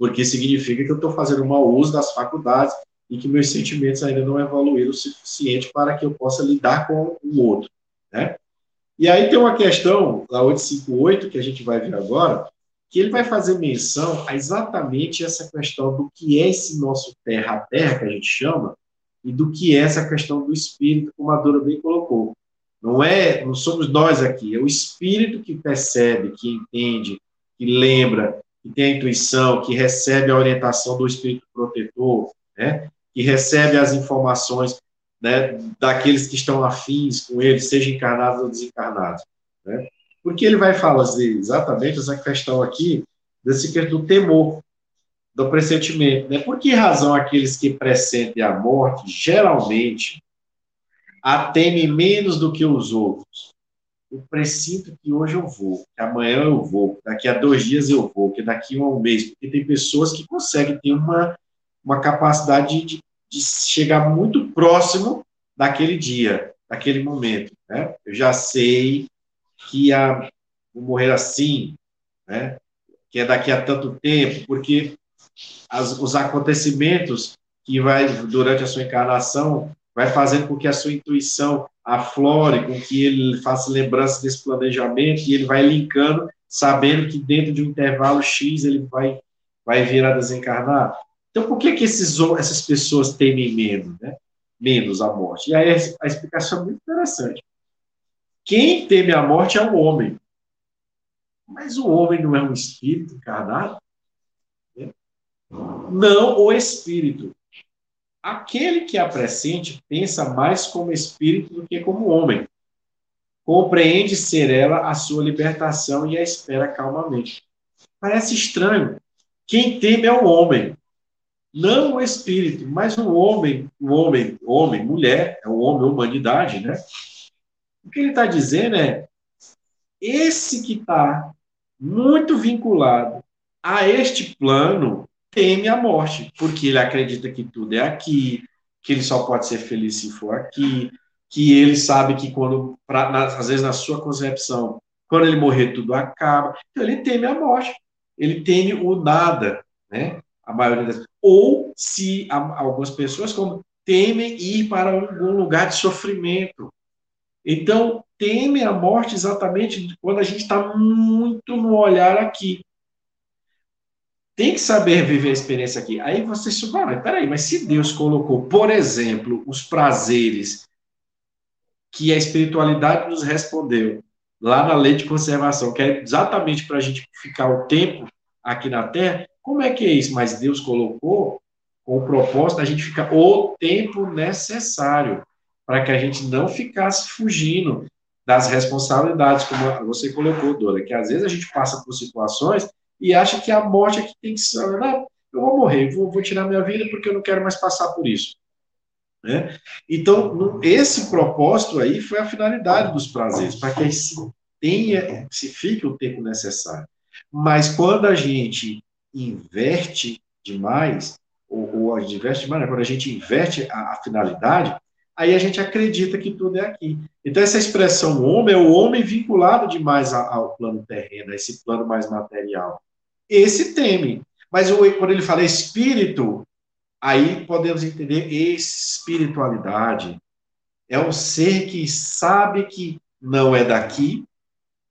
S1: porque significa que eu estou fazendo mau uso das faculdades e que meus sentimentos ainda não evoluíram o suficiente para que eu possa lidar com o outro, né? E aí tem uma questão, a 858, que a gente vai ver agora, que ele vai fazer menção a exatamente essa questão do que é esse nosso terra a terra, que a gente chama, e do que é essa questão do espírito, como a Dora bem colocou. Não é, não somos nós aqui, é o espírito que percebe, que entende, que lembra, que tem a intuição, que recebe a orientação do espírito protetor, né? que recebe as informações né, daqueles que estão afins com ele, seja encarnados ou desencarnados. Né? Porque ele vai falar exatamente essa questão aqui desse do temor, do pressentimento. Né? Por que razão aqueles que pressentem a morte geralmente a temem menos do que os outros? Eu pressinto que hoje eu vou, que amanhã eu vou, que daqui a dois dias eu vou, que daqui a um mês, porque tem pessoas que conseguem ter uma, uma capacidade de, de chegar muito próximo daquele dia, daquele momento. Né? Eu já sei que a, vou morrer assim, né? que é daqui a tanto tempo, porque as, os acontecimentos que vai durante a sua encarnação vai fazendo com que a sua intuição aflore, com que ele faça lembrança desse planejamento e ele vai linkando, sabendo que dentro de um intervalo X ele vai vai vir a desencarnar. Então, por que que esses, essas pessoas temem menos, né? Menos a morte? E aí a explicação é muito interessante. Quem teme a morte é o homem. Mas o homem não é um espírito encarnado? Né? Não o espírito. Aquele que a pressente pensa mais como espírito do que como homem. Compreende ser ela a sua libertação e a espera calmamente. Parece estranho. Quem teme é o homem, não o espírito, mas o homem, o homem, homem, mulher, é o homem, humanidade, né? O que ele está dizendo é esse que está muito vinculado a este plano teme a morte, porque ele acredita que tudo é aqui, que ele só pode ser feliz se for aqui, que ele sabe que quando, pra, às vezes na sua concepção, quando ele morrer tudo acaba, então ele teme a morte, ele teme o nada, né? A maioria das ou se algumas pessoas como temem ir para algum lugar de sofrimento, então, teme a morte exatamente quando a gente está muito no olhar aqui. Tem que saber viver a experiência aqui. Aí você ah, mas peraí, mas se Deus colocou, por exemplo, os prazeres que a espiritualidade nos respondeu lá na lei de conservação, que é exatamente para a gente ficar o tempo aqui na Terra, como é que é isso? Mas Deus colocou com o propósito da gente ficar o tempo necessário para que a gente não ficasse fugindo das responsabilidades, como você colocou, Dora, que às vezes a gente passa por situações e acha que a morte é que tem que ser, não, eu vou morrer, vou, vou tirar minha vida porque eu não quero mais passar por isso. Né? Então, esse propósito aí foi a finalidade dos prazeres, para que se tenha, se fique o tempo necessário. Mas quando a gente inverte demais, ou, ou inverte demais, né? quando a gente inverte a, a finalidade, aí a gente acredita que tudo é aqui. Então, essa expressão homem é o homem vinculado demais ao plano terreno, a esse plano mais material. Esse teme. Mas quando ele fala espírito, aí podemos entender espiritualidade. É um ser que sabe que não é daqui,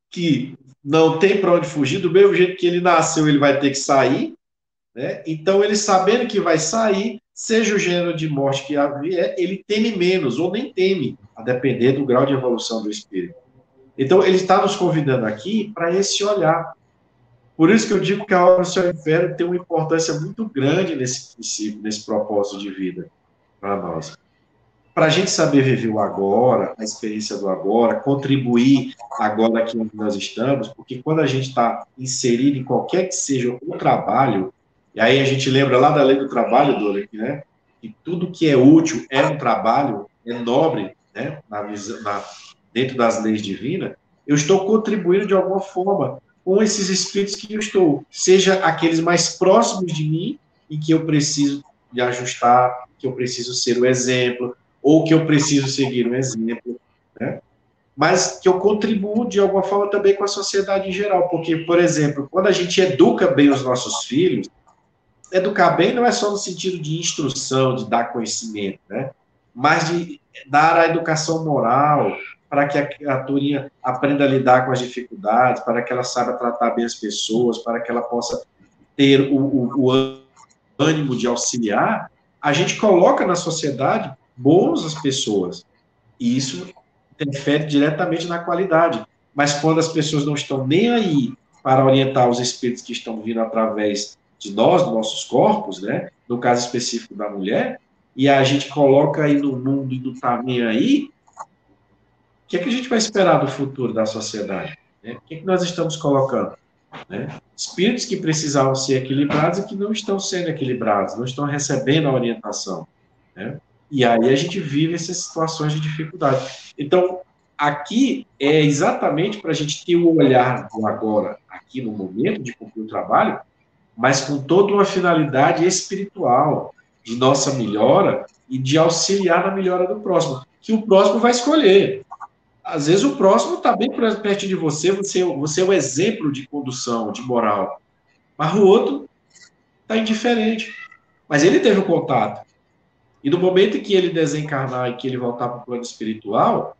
S1: que não tem para onde fugir, do mesmo jeito que ele nasceu, ele vai ter que sair. Né? Então, ele sabendo que vai sair, seja o gênero de morte que vier, ele teme menos, ou nem teme, a depender do grau de evolução do espírito. Então, ele está nos convidando aqui para esse olhar. Por isso que eu digo que a obra do Senhor Inferno tem uma importância muito grande nesse princípio, nesse propósito de vida para nós. Para a gente saber viver o agora, a experiência do agora, contribuir agora aqui onde nós estamos, porque quando a gente está inserido em qualquer que seja o trabalho, e aí a gente lembra lá da lei do trabalho, Dora, né? Que tudo que é útil é um trabalho, é nobre, né? Na, na, dentro das leis divinas. Eu estou contribuindo de alguma forma com esses espíritos que eu estou, seja aqueles mais próximos de mim e que eu preciso de ajustar, que eu preciso ser o exemplo, ou que eu preciso seguir um exemplo, né? mas que eu contribuo de alguma forma também com a sociedade em geral, porque, por exemplo, quando a gente educa bem os nossos filhos, educar bem não é só no sentido de instrução, de dar conhecimento, né? Mas de dar a educação moral para que a criaturinha aprenda a lidar com as dificuldades, para que ela saiba tratar bem as pessoas, para que ela possa ter o, o, o ânimo de auxiliar, a gente coloca na sociedade bons as pessoas. E isso interfere diretamente na qualidade. Mas quando as pessoas não estão nem aí para orientar os espíritos que estão vindo através de nós, dos nossos corpos, né? No caso específico da mulher, e a gente coloca aí no mundo e no caminho aí, o que é que a gente vai esperar do futuro da sociedade? Né? O que é que nós estamos colocando? Né? Espíritos que precisavam ser equilibrados e que não estão sendo equilibrados, não estão recebendo a orientação. Né? E aí a gente vive essas situações de dificuldade. Então, aqui é exatamente para a gente ter o olhar do agora, aqui no momento de cumprir o trabalho, mas com toda uma finalidade espiritual de nossa melhora e de auxiliar na melhora do próximo, que o próximo vai escolher. Às vezes o próximo está bem perto de você, você, você é o exemplo de condução, de moral, mas o outro está indiferente. Mas ele teve o contato. E no momento em que ele desencarnar e que ele voltar para o plano espiritual,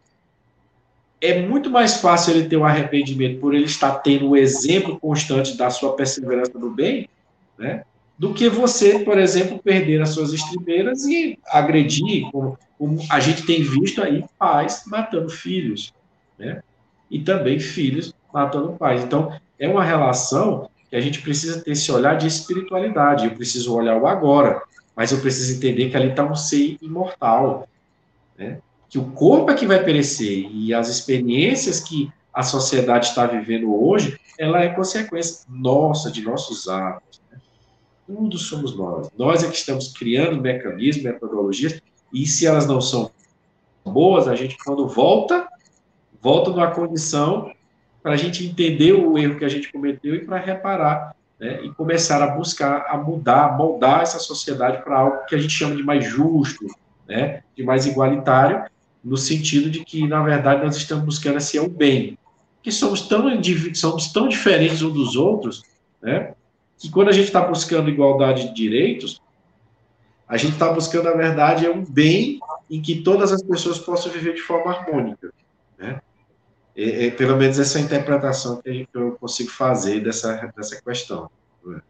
S1: é muito mais fácil ele ter um arrependimento por ele estar tendo o um exemplo constante da sua perseverança no bem, né? Do que você, por exemplo, perder as suas estribeiras e agredir, como, como a gente tem visto aí, pais matando filhos, né? E também filhos matando pais. Então, é uma relação que a gente precisa ter esse olhar de espiritualidade. Eu preciso olhar o agora, mas eu preciso entender que ali está um ser imortal, né? que o corpo é que vai perecer e as experiências que a sociedade está vivendo hoje, ela é consequência nossa, de nossos atos. Né? Tudo somos nós. Nós é que estamos criando mecanismos, metodologias, e se elas não são boas, a gente, quando volta, volta numa condição para a gente entender o erro que a gente cometeu e para reparar, né? e começar a buscar, a mudar, moldar essa sociedade para algo que a gente chama de mais justo, né? de mais igualitário, no sentido de que, na verdade, nós estamos buscando assim, o bem. Que somos tão, somos tão diferentes uns dos outros, né? que quando a gente está buscando igualdade de direitos, a gente está buscando, na verdade, é um bem em que todas as pessoas possam viver de forma harmônica. Né? É, é, pelo menos essa é a interpretação que, que eu consigo fazer dessa, dessa questão. Né?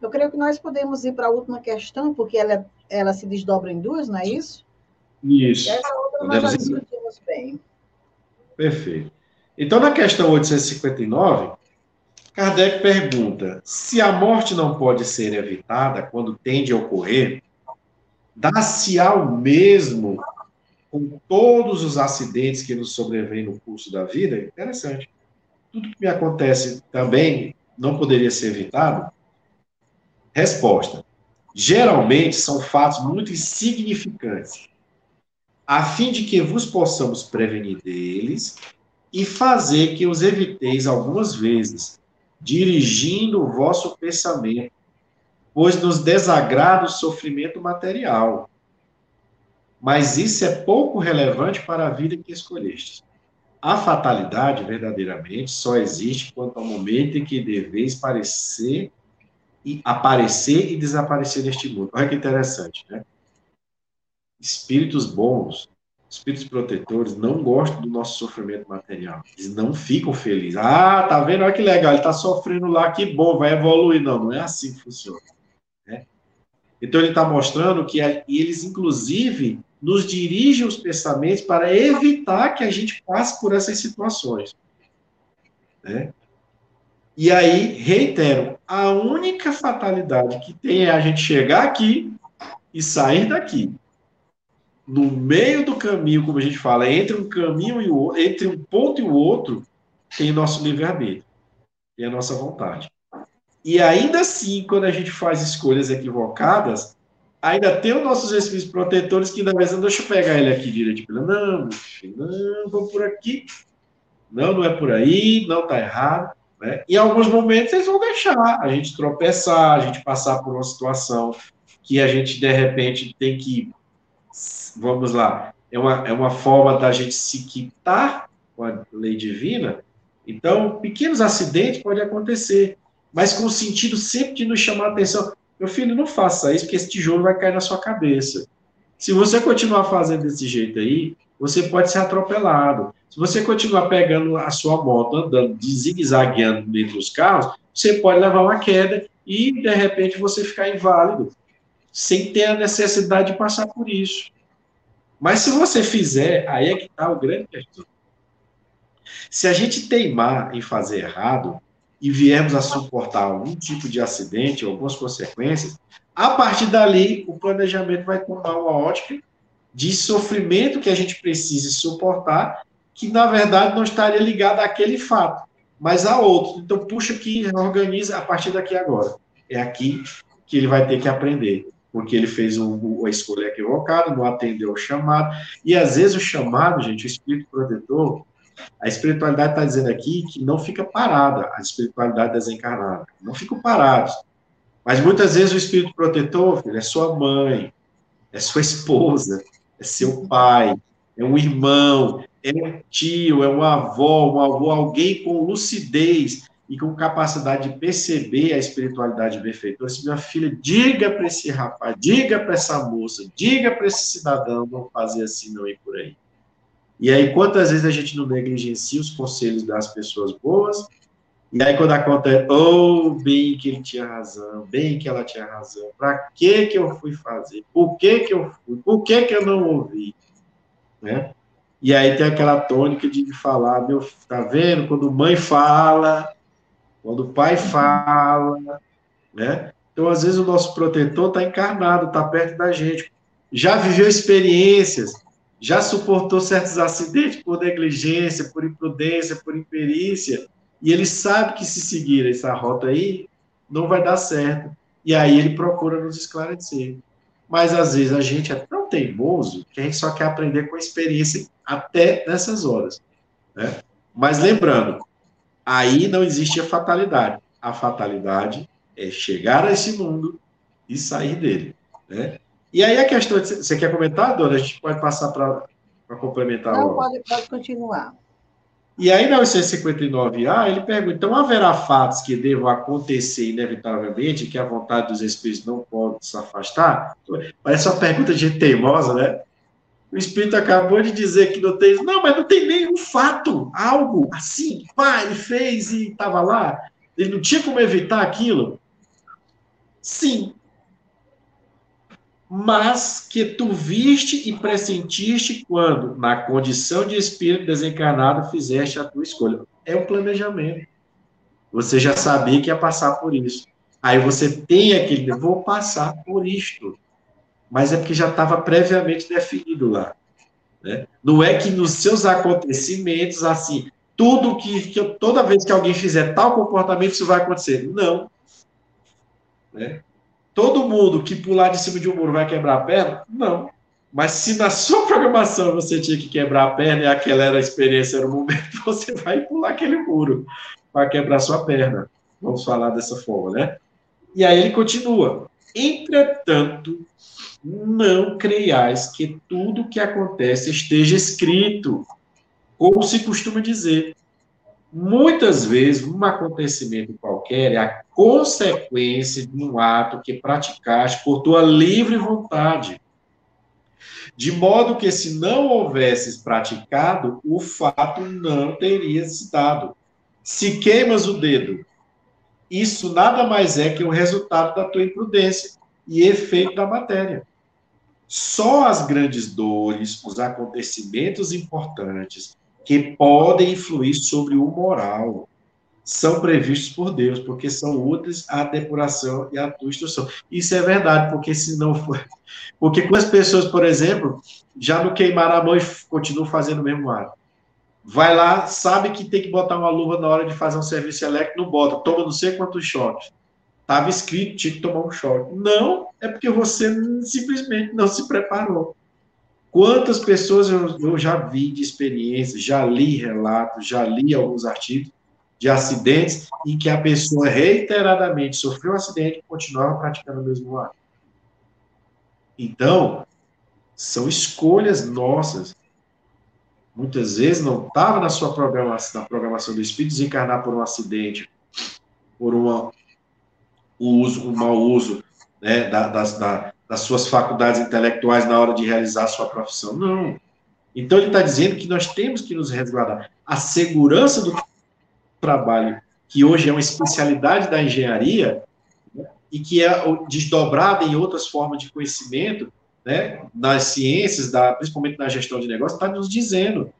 S2: Eu creio que nós podemos ir para a última questão, porque ela, ela se desdobra em duas, não é isso?
S1: Isso.
S2: essa outra nós já discutimos bem.
S1: Perfeito. Então, na questão 859, Kardec pergunta: se a morte não pode ser evitada quando tende a ocorrer, dá-se-á o mesmo com todos os acidentes que nos sobrevêm no curso da vida? Interessante. Tudo que me acontece também não poderia ser evitado? Resposta: geralmente são fatos muito insignificantes, a fim de que vos possamos prevenir deles e fazer que os eviteis algumas vezes, dirigindo o vosso pensamento, pois nos desagrada o sofrimento material. Mas isso é pouco relevante para a vida que escolhestes. A fatalidade, verdadeiramente, só existe quanto ao momento em que deveis parecer e aparecer e desaparecer neste mundo. Olha que interessante, né? Espíritos bons, espíritos protetores, não gostam do nosso sofrimento material. Eles não ficam felizes. Ah, tá vendo? Olha que legal, ele está sofrendo lá, que bom, vai evoluir. Não, não é assim que funciona. Então ele está mostrando que eles, inclusive, nos dirigem os pensamentos para evitar que a gente passe por essas situações. Né? E aí, reitero, a única fatalidade que tem é a gente chegar aqui e sair daqui. No meio do caminho, como a gente fala, entre um caminho e o entre um ponto e o outro, tem o nosso livre-arbítrio, tem a nossa vontade. E ainda assim, quando a gente faz escolhas equivocadas, ainda tem os nossos espíritos protetores que, na vez, deixa eu pegar ele aqui direito. Não, não, vamos por aqui. Não, não é por aí, não está errado. Né? Em alguns momentos eles vão deixar a gente tropeçar, a gente passar por uma situação que a gente de repente tem que, vamos lá, é uma, é uma forma da gente se quitar com a lei divina. Então, pequenos acidentes podem acontecer, mas com o sentido sempre de nos chamar a atenção. Meu filho, não faça isso, porque esse tijolo vai cair na sua cabeça. Se você continuar fazendo desse jeito aí, você pode ser atropelado. Se você continuar pegando a sua moto, andando, zigue-zagueando entre os carros, você pode levar uma queda e, de repente, você ficar inválido, sem ter a necessidade de passar por isso. Mas se você fizer, aí é que está o grande questão. Se a gente teimar em fazer errado e viermos a suportar algum tipo de acidente, algumas consequências, a partir dali o planejamento vai tomar uma ótica de sofrimento que a gente precisa suportar, que na verdade não estaria ligado àquele fato, mas a outro. Então, puxa que organiza a partir daqui agora. É aqui que ele vai ter que aprender, porque ele fez um, a escolha equivocada, não atendeu o chamado, e às vezes o chamado, gente, o espírito protetor, a espiritualidade está dizendo aqui que não fica parada, a espiritualidade desencarnada. Não ficam parados. Mas muitas vezes o espírito protetor, filho, é sua mãe, é sua esposa, é seu pai, é um irmão, é um tio, é uma avó, um avô, alguém com lucidez e com capacidade de perceber a espiritualidade benfeitora. Se minha filha, diga para esse rapaz, diga para essa moça, diga para esse cidadão não fazer assim, não ir por aí. E aí, quantas vezes a gente não negligencia os conselhos das pessoas boas? E aí, quando acontece, oh, bem que ele tinha razão, bem que ela tinha razão, para que que eu fui fazer? Por que que eu fui? Por que que eu não ouvi? Né? E aí tem aquela tônica de falar, meu, tá vendo? Quando mãe fala, quando o pai fala, né? Então, às vezes, o nosso protetor está encarnado, está perto da gente, já viveu experiências, já suportou certos acidentes por negligência, por imprudência, por imperícia, e ele sabe que se seguir essa rota aí, não vai dar certo. E aí ele procura nos esclarecer. Mas às vezes a gente é tão teimoso que a gente só quer aprender com a experiência até nessas horas. Né? Mas lembrando, aí não existe a fatalidade. A fatalidade é chegar a esse mundo e sair dele. Né? E aí a questão, você quer comentar, Dona? A gente pode passar para complementar.
S2: Não, pode, pode continuar.
S1: E aí, na 859A, ele pergunta: então haverá fatos que devam acontecer inevitavelmente, que a vontade dos espíritos não pode se afastar? Parece uma pergunta de gente teimosa, né? O espírito acabou de dizer que não tem. Não, mas não tem nenhum fato, algo assim, pá, ele fez e estava lá. Ele não tinha como evitar aquilo? Sim, mas que tu viste e pressentiste quando, na condição de espírito desencarnado, fizeste a tua escolha. É o planejamento. Você já sabia que ia passar por isso. Aí você tem aquele, vou passar por isto. Mas é porque já estava previamente definido lá. Né? Não é que nos seus acontecimentos, assim, tudo que, que toda vez que alguém fizer tal comportamento, isso vai acontecer. Não. Né? Todo mundo que pular de cima de um muro vai quebrar a perna? Não. Mas se na sua programação você tinha que quebrar a perna e aquela era a experiência, era o momento, você vai pular aquele muro para quebrar sua perna. Vamos falar dessa forma, né? E aí ele continua. Entretanto, não creiais que tudo que acontece esteja escrito, como se costuma dizer. Muitas vezes, um acontecimento qualquer é a consequência de um ato que praticaste por tua livre vontade. De modo que, se não houvesses praticado, o fato não teria se dado. Se queimas o dedo, isso nada mais é que o resultado da tua imprudência e efeito da matéria. Só as grandes dores, os acontecimentos importantes, que podem influir sobre o moral são previstos por Deus, porque são úteis à depuração e à tua instrução. Isso é verdade, porque se não for. Porque quando as pessoas, por exemplo, já não queimaram a mão e continuam fazendo o mesmo ato. Vai lá, sabe que tem que botar uma luva na hora de fazer um serviço elétrico, não bota, toma não sei quantos choques. Estava escrito, tinha que tomar um choque. Não, é porque você simplesmente não se preparou. Quantas pessoas eu, eu já vi de experiências, já li relatos, já li alguns artigos de acidentes em que a pessoa reiteradamente sofreu um acidente e continuava praticando o mesmo ato. Então, são escolhas nossas. Muitas vezes não estava na sua programação, na programação do espírito desencarnar por um acidente, por uma, o uso, mau uso né, da, das, da, das suas faculdades intelectuais na hora de realizar a sua profissão. Não. Então, ele está dizendo que nós temos que nos resguardar. A segurança do trabalho, que hoje é uma especialidade da engenharia, né, e que é desdobrada em outras formas de conhecimento, né, nas ciências, da, principalmente na gestão de negócio, está nos dizendo.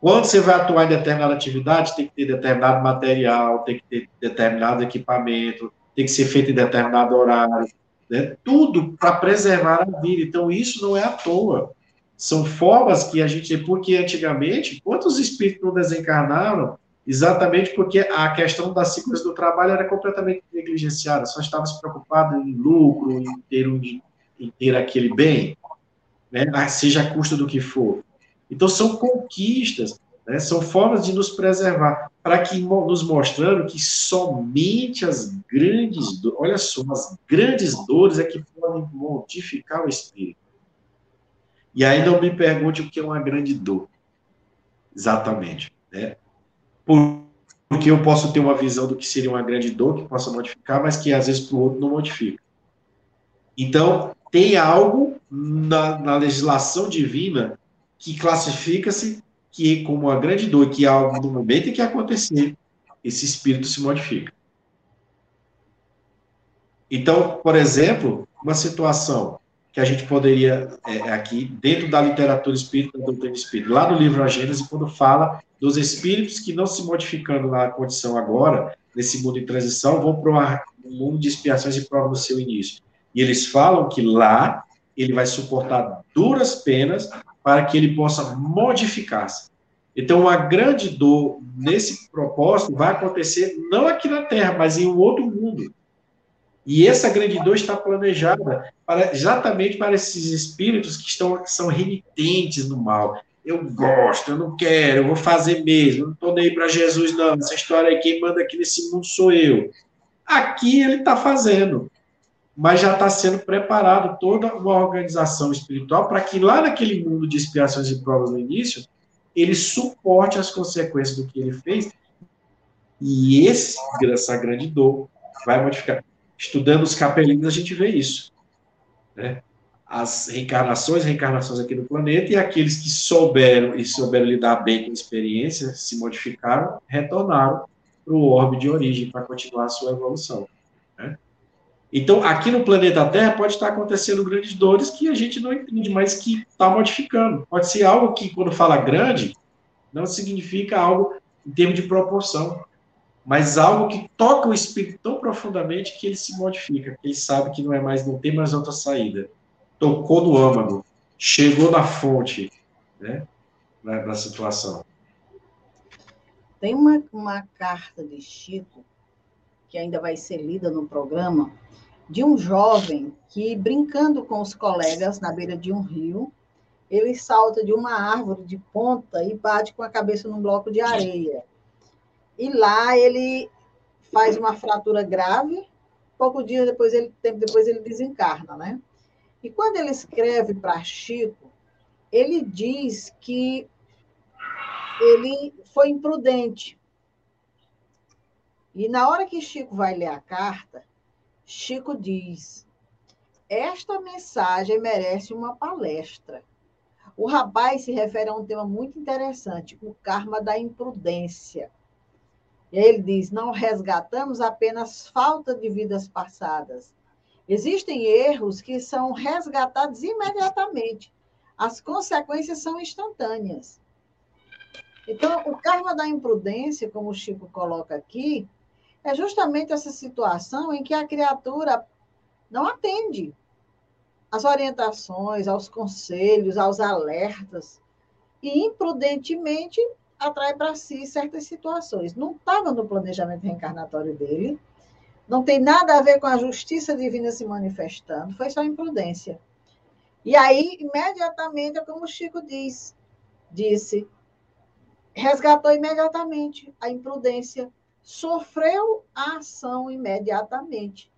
S1: Quando você vai atuar em determinada atividade, tem que ter determinado material, tem que ter determinado equipamento, tem que ser feito em determinado horário, né? tudo para preservar a vida. Então, isso não é à toa. São formas que a gente. Porque antigamente, quantos espíritos não desencarnaram exatamente porque a questão da segurança do trabalho era completamente negligenciada, só estava se preocupado em lucro, em ter, um, em ter aquele bem, né, seja a custo do que for. Então, são conquistas, né, são formas de nos preservar, para que nos mostrando que somente as grandes, olha só, as grandes dores é que podem modificar o espírito. E aí não me pergunte o que é uma grande dor, exatamente. Né? porque eu posso ter uma visão do que seria uma grande dor que possa modificar, mas que às vezes para o outro não modifica. Então, tem algo na, na legislação divina que classifica-se que como uma grande dor, que algo no momento em que acontecer, esse espírito se modifica. Então, por exemplo, uma situação que a gente poderia, é, aqui, dentro da literatura espírita, da doutrina lá no livro A Gênese, quando fala dos espíritos que não se modificando na condição agora, nesse mundo em transição, vão para um mundo de expiações e provas no seu início. E eles falam que lá ele vai suportar duras penas para que ele possa modificar-se. Então, uma grande dor nesse propósito vai acontecer não aqui na Terra, mas em um outro mundo. E essa grande dor está planejada para, exatamente para esses espíritos que estão que são renitentes no mal. Eu gosto, eu não quero, eu vou fazer mesmo, não estou nem para Jesus, não. Essa história aí, quem manda aqui nesse mundo sou eu. Aqui ele está fazendo, mas já está sendo preparado toda uma organização espiritual para que lá naquele mundo de expiações e provas no início, ele suporte as consequências do que ele fez. E esse, essa grande dor vai modificar estudando os capelinos, a gente vê isso. Né? As reencarnações, reencarnações aqui no planeta, e aqueles que souberam e souberam lidar bem com a experiência, se modificaram, retornaram para o orbe de origem para continuar a sua evolução. Então, aqui no planeta Terra pode estar acontecendo grandes dores que a gente não entende, mas que está modificando. Pode ser algo que, quando fala grande, não significa algo em termos de proporção mas algo que toca o espírito tão profundamente que ele se modifica, ele sabe que não é mais, não tem mais outra saída. Tocou no âmago, chegou na fonte, né, na, na situação.
S2: Tem uma, uma carta de Chico, que ainda vai ser lida no programa, de um jovem que, brincando com os colegas na beira de um rio, ele salta de uma árvore de ponta e bate com a cabeça num bloco de areia. E lá ele faz uma fratura grave, pouco dia depois ele, tempo depois ele desencarna, né? E quando ele escreve para Chico, ele diz que ele foi imprudente. E na hora que Chico vai ler a carta, Chico diz: Esta mensagem merece uma palestra. O rapaz se refere a um tema muito interessante, o karma da imprudência. E aí ele diz: não resgatamos apenas falta de vidas passadas. Existem erros que são resgatados imediatamente. As consequências são instantâneas. Então, o karma da imprudência, como o Chico coloca aqui, é justamente essa situação em que a criatura não atende às orientações, aos conselhos, aos alertas, e imprudentemente atrai para si certas situações. Não estava no planejamento reencarnatório dele, não tem nada a ver com a justiça divina se manifestando, foi só imprudência. E aí, imediatamente, é como o Chico diz, disse, resgatou imediatamente a imprudência, sofreu a ação imediatamente.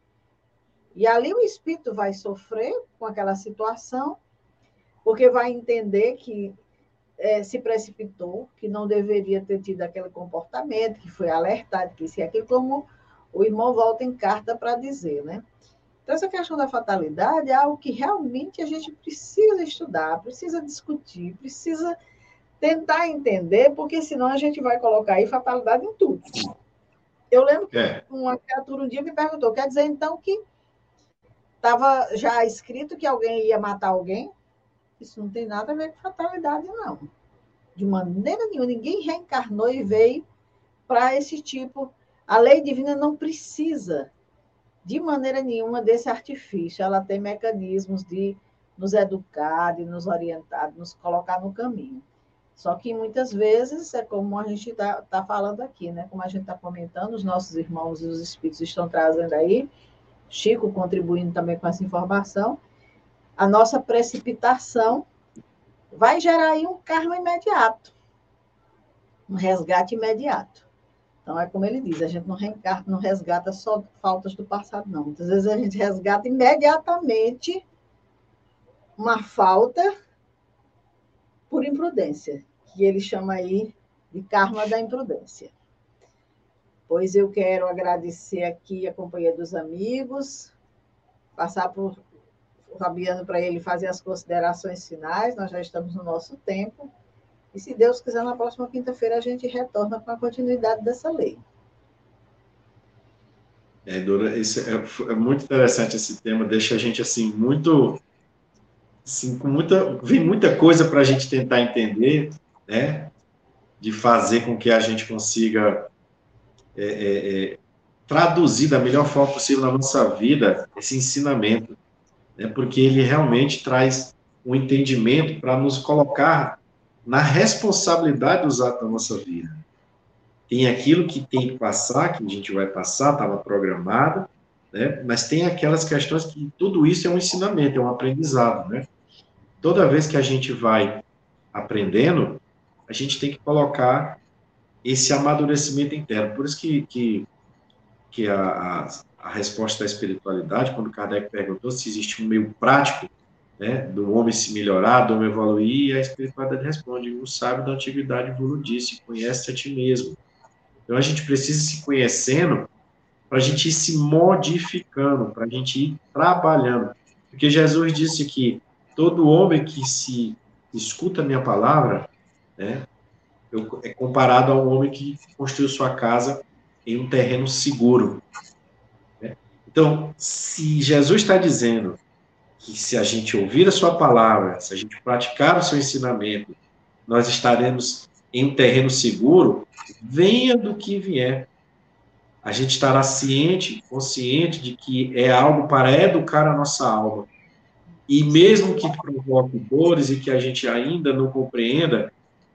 S2: E ali o espírito vai sofrer com aquela situação, porque vai entender que é, se precipitou, que não deveria ter tido aquele comportamento, que foi alertado, que isso e aquilo, como o irmão volta em carta para dizer, né? Então, essa questão da fatalidade é algo que realmente a gente precisa estudar, precisa discutir, precisa tentar entender, porque senão a gente vai colocar aí fatalidade em tudo. Eu lembro que é. uma criatura um dia me perguntou, quer dizer então que estava já escrito que alguém ia matar alguém. Isso não tem nada a ver com fatalidade, não. De maneira nenhuma, ninguém reencarnou e veio para esse tipo. A lei divina não precisa, de maneira nenhuma, desse artifício. Ela tem mecanismos de nos educar, de nos orientar, de nos colocar no caminho. Só que muitas vezes é como a gente está tá falando aqui, né? Como a gente está comentando, os nossos irmãos e os espíritos estão trazendo aí, Chico contribuindo também com essa informação, a nossa precipitação vai gerar aí um karma imediato, um resgate imediato. Então, é como ele diz, a gente não, não resgata só faltas do passado, não. Muitas vezes a gente resgata imediatamente uma falta por imprudência, que ele chama aí de karma da imprudência. Pois eu quero agradecer aqui a companhia dos amigos, passar por Fabiano para ele fazer as considerações finais, nós já estamos no nosso tempo. E se Deus quiser, na próxima quinta-feira a gente retorna com a continuidade dessa lei.
S1: É, Dora, é, é, muito interessante esse tema, deixa a gente assim muito assim, com muita, vem muita coisa para a gente tentar entender, né? De fazer com que a gente consiga é, é, é, traduzir da melhor forma possível na nossa vida esse ensinamento, né? Porque ele realmente traz um entendimento para nos colocar na responsabilidade dos atos da nossa vida. Tem aquilo que tem que passar, que a gente vai passar, estava programado, né? mas tem aquelas questões que tudo isso é um ensinamento, é um aprendizado, né? Toda vez que a gente vai aprendendo, a gente tem que colocar esse amadurecimento interno. Por isso que, que, que a, a, resposta da espiritualidade, quando Kardec perguntou se existe um meio prático né, do homem se melhorar, do homem evoluir, a espiritualidade responde, o sábio da antiguidade vos disse, conhece a ti mesmo. Então a gente precisa se conhecendo para a gente ir se modificando, para a gente ir trabalhando. Porque Jesus disse que todo homem que se escuta a minha palavra, né, eu, é comparado a um homem que construiu sua casa em um terreno seguro. Né? Então, se Jesus está dizendo que se a gente ouvir a sua palavra, se a gente praticar o seu ensinamento, nós estaremos em um terreno seguro, venha do que vier. A gente estará ciente, consciente de que é algo para educar a nossa alma e mesmo que provoque dores e que a gente ainda não compreenda,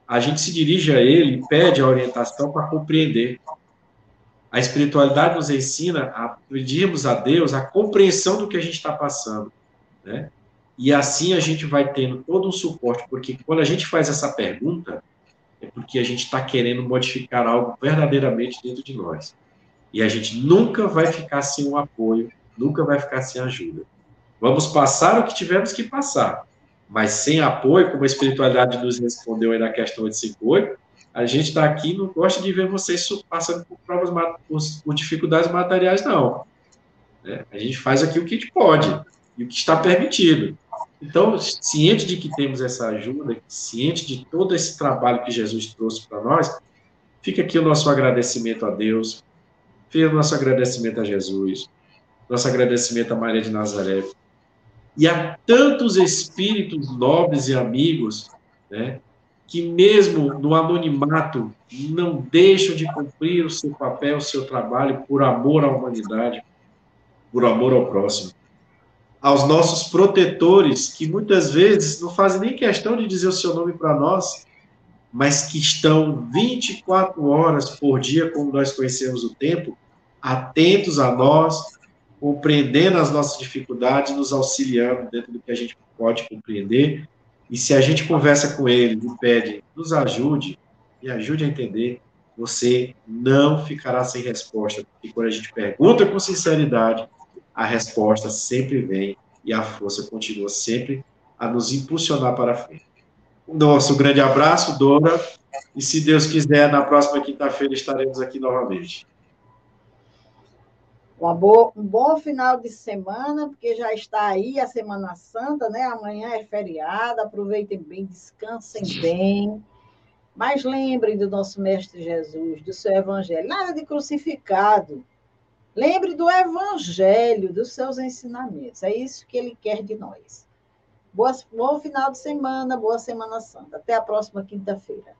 S1: a gente se dirige a ele pede a orientação para compreender. A espiritualidade nos ensina a pedirmos a Deus a compreensão do que a gente está passando, né? E assim a gente vai tendo todo um suporte, porque quando a gente faz essa pergunta, é porque a gente está querendo modificar algo verdadeiramente dentro de nós. E a gente nunca vai ficar sem um apoio, nunca vai ficar sem ajuda. Vamos passar o que tivemos que passar. Mas sem apoio, como a espiritualidade nos respondeu aí na questão 858, a gente está aqui não gosta de ver vocês passando por provas, por, por dificuldades materiais, não. É, a gente faz aqui o que a gente pode e o que está permitido. Então, ciente de que temos essa ajuda, ciente de todo esse trabalho que Jesus trouxe para nós, fica aqui o nosso agradecimento a Deus, fica o nosso agradecimento a Jesus, nosso agradecimento a Maria de Nazaré, e há tantos espíritos nobres e amigos, né, que mesmo no anonimato não deixam de cumprir o seu papel, o seu trabalho por amor à humanidade, por amor ao próximo. Aos nossos protetores, que muitas vezes não fazem nem questão de dizer o seu nome para nós, mas que estão 24 horas por dia, como nós conhecemos o tempo, atentos a nós, compreendendo as nossas dificuldades, nos auxiliando dentro do que a gente pode compreender. E se a gente conversa com ele e pede, nos ajude, e ajude a entender, você não ficará sem resposta, porque quando a gente pergunta com sinceridade, a resposta sempre vem e a força continua sempre a nos impulsionar para frente. Nosso grande abraço, Dora, e se Deus quiser, na próxima quinta-feira estaremos aqui novamente.
S2: Uma boa, um bom final de semana, porque já está aí a Semana Santa, né? Amanhã é feriado, aproveitem bem, descansem bem. Mas lembrem do nosso Mestre Jesus, do seu Evangelho. Nada de crucificado. Lembre do Evangelho, dos seus ensinamentos. É isso que ele quer de nós. Boa, bom final de semana, boa Semana Santa. Até a próxima quinta-feira.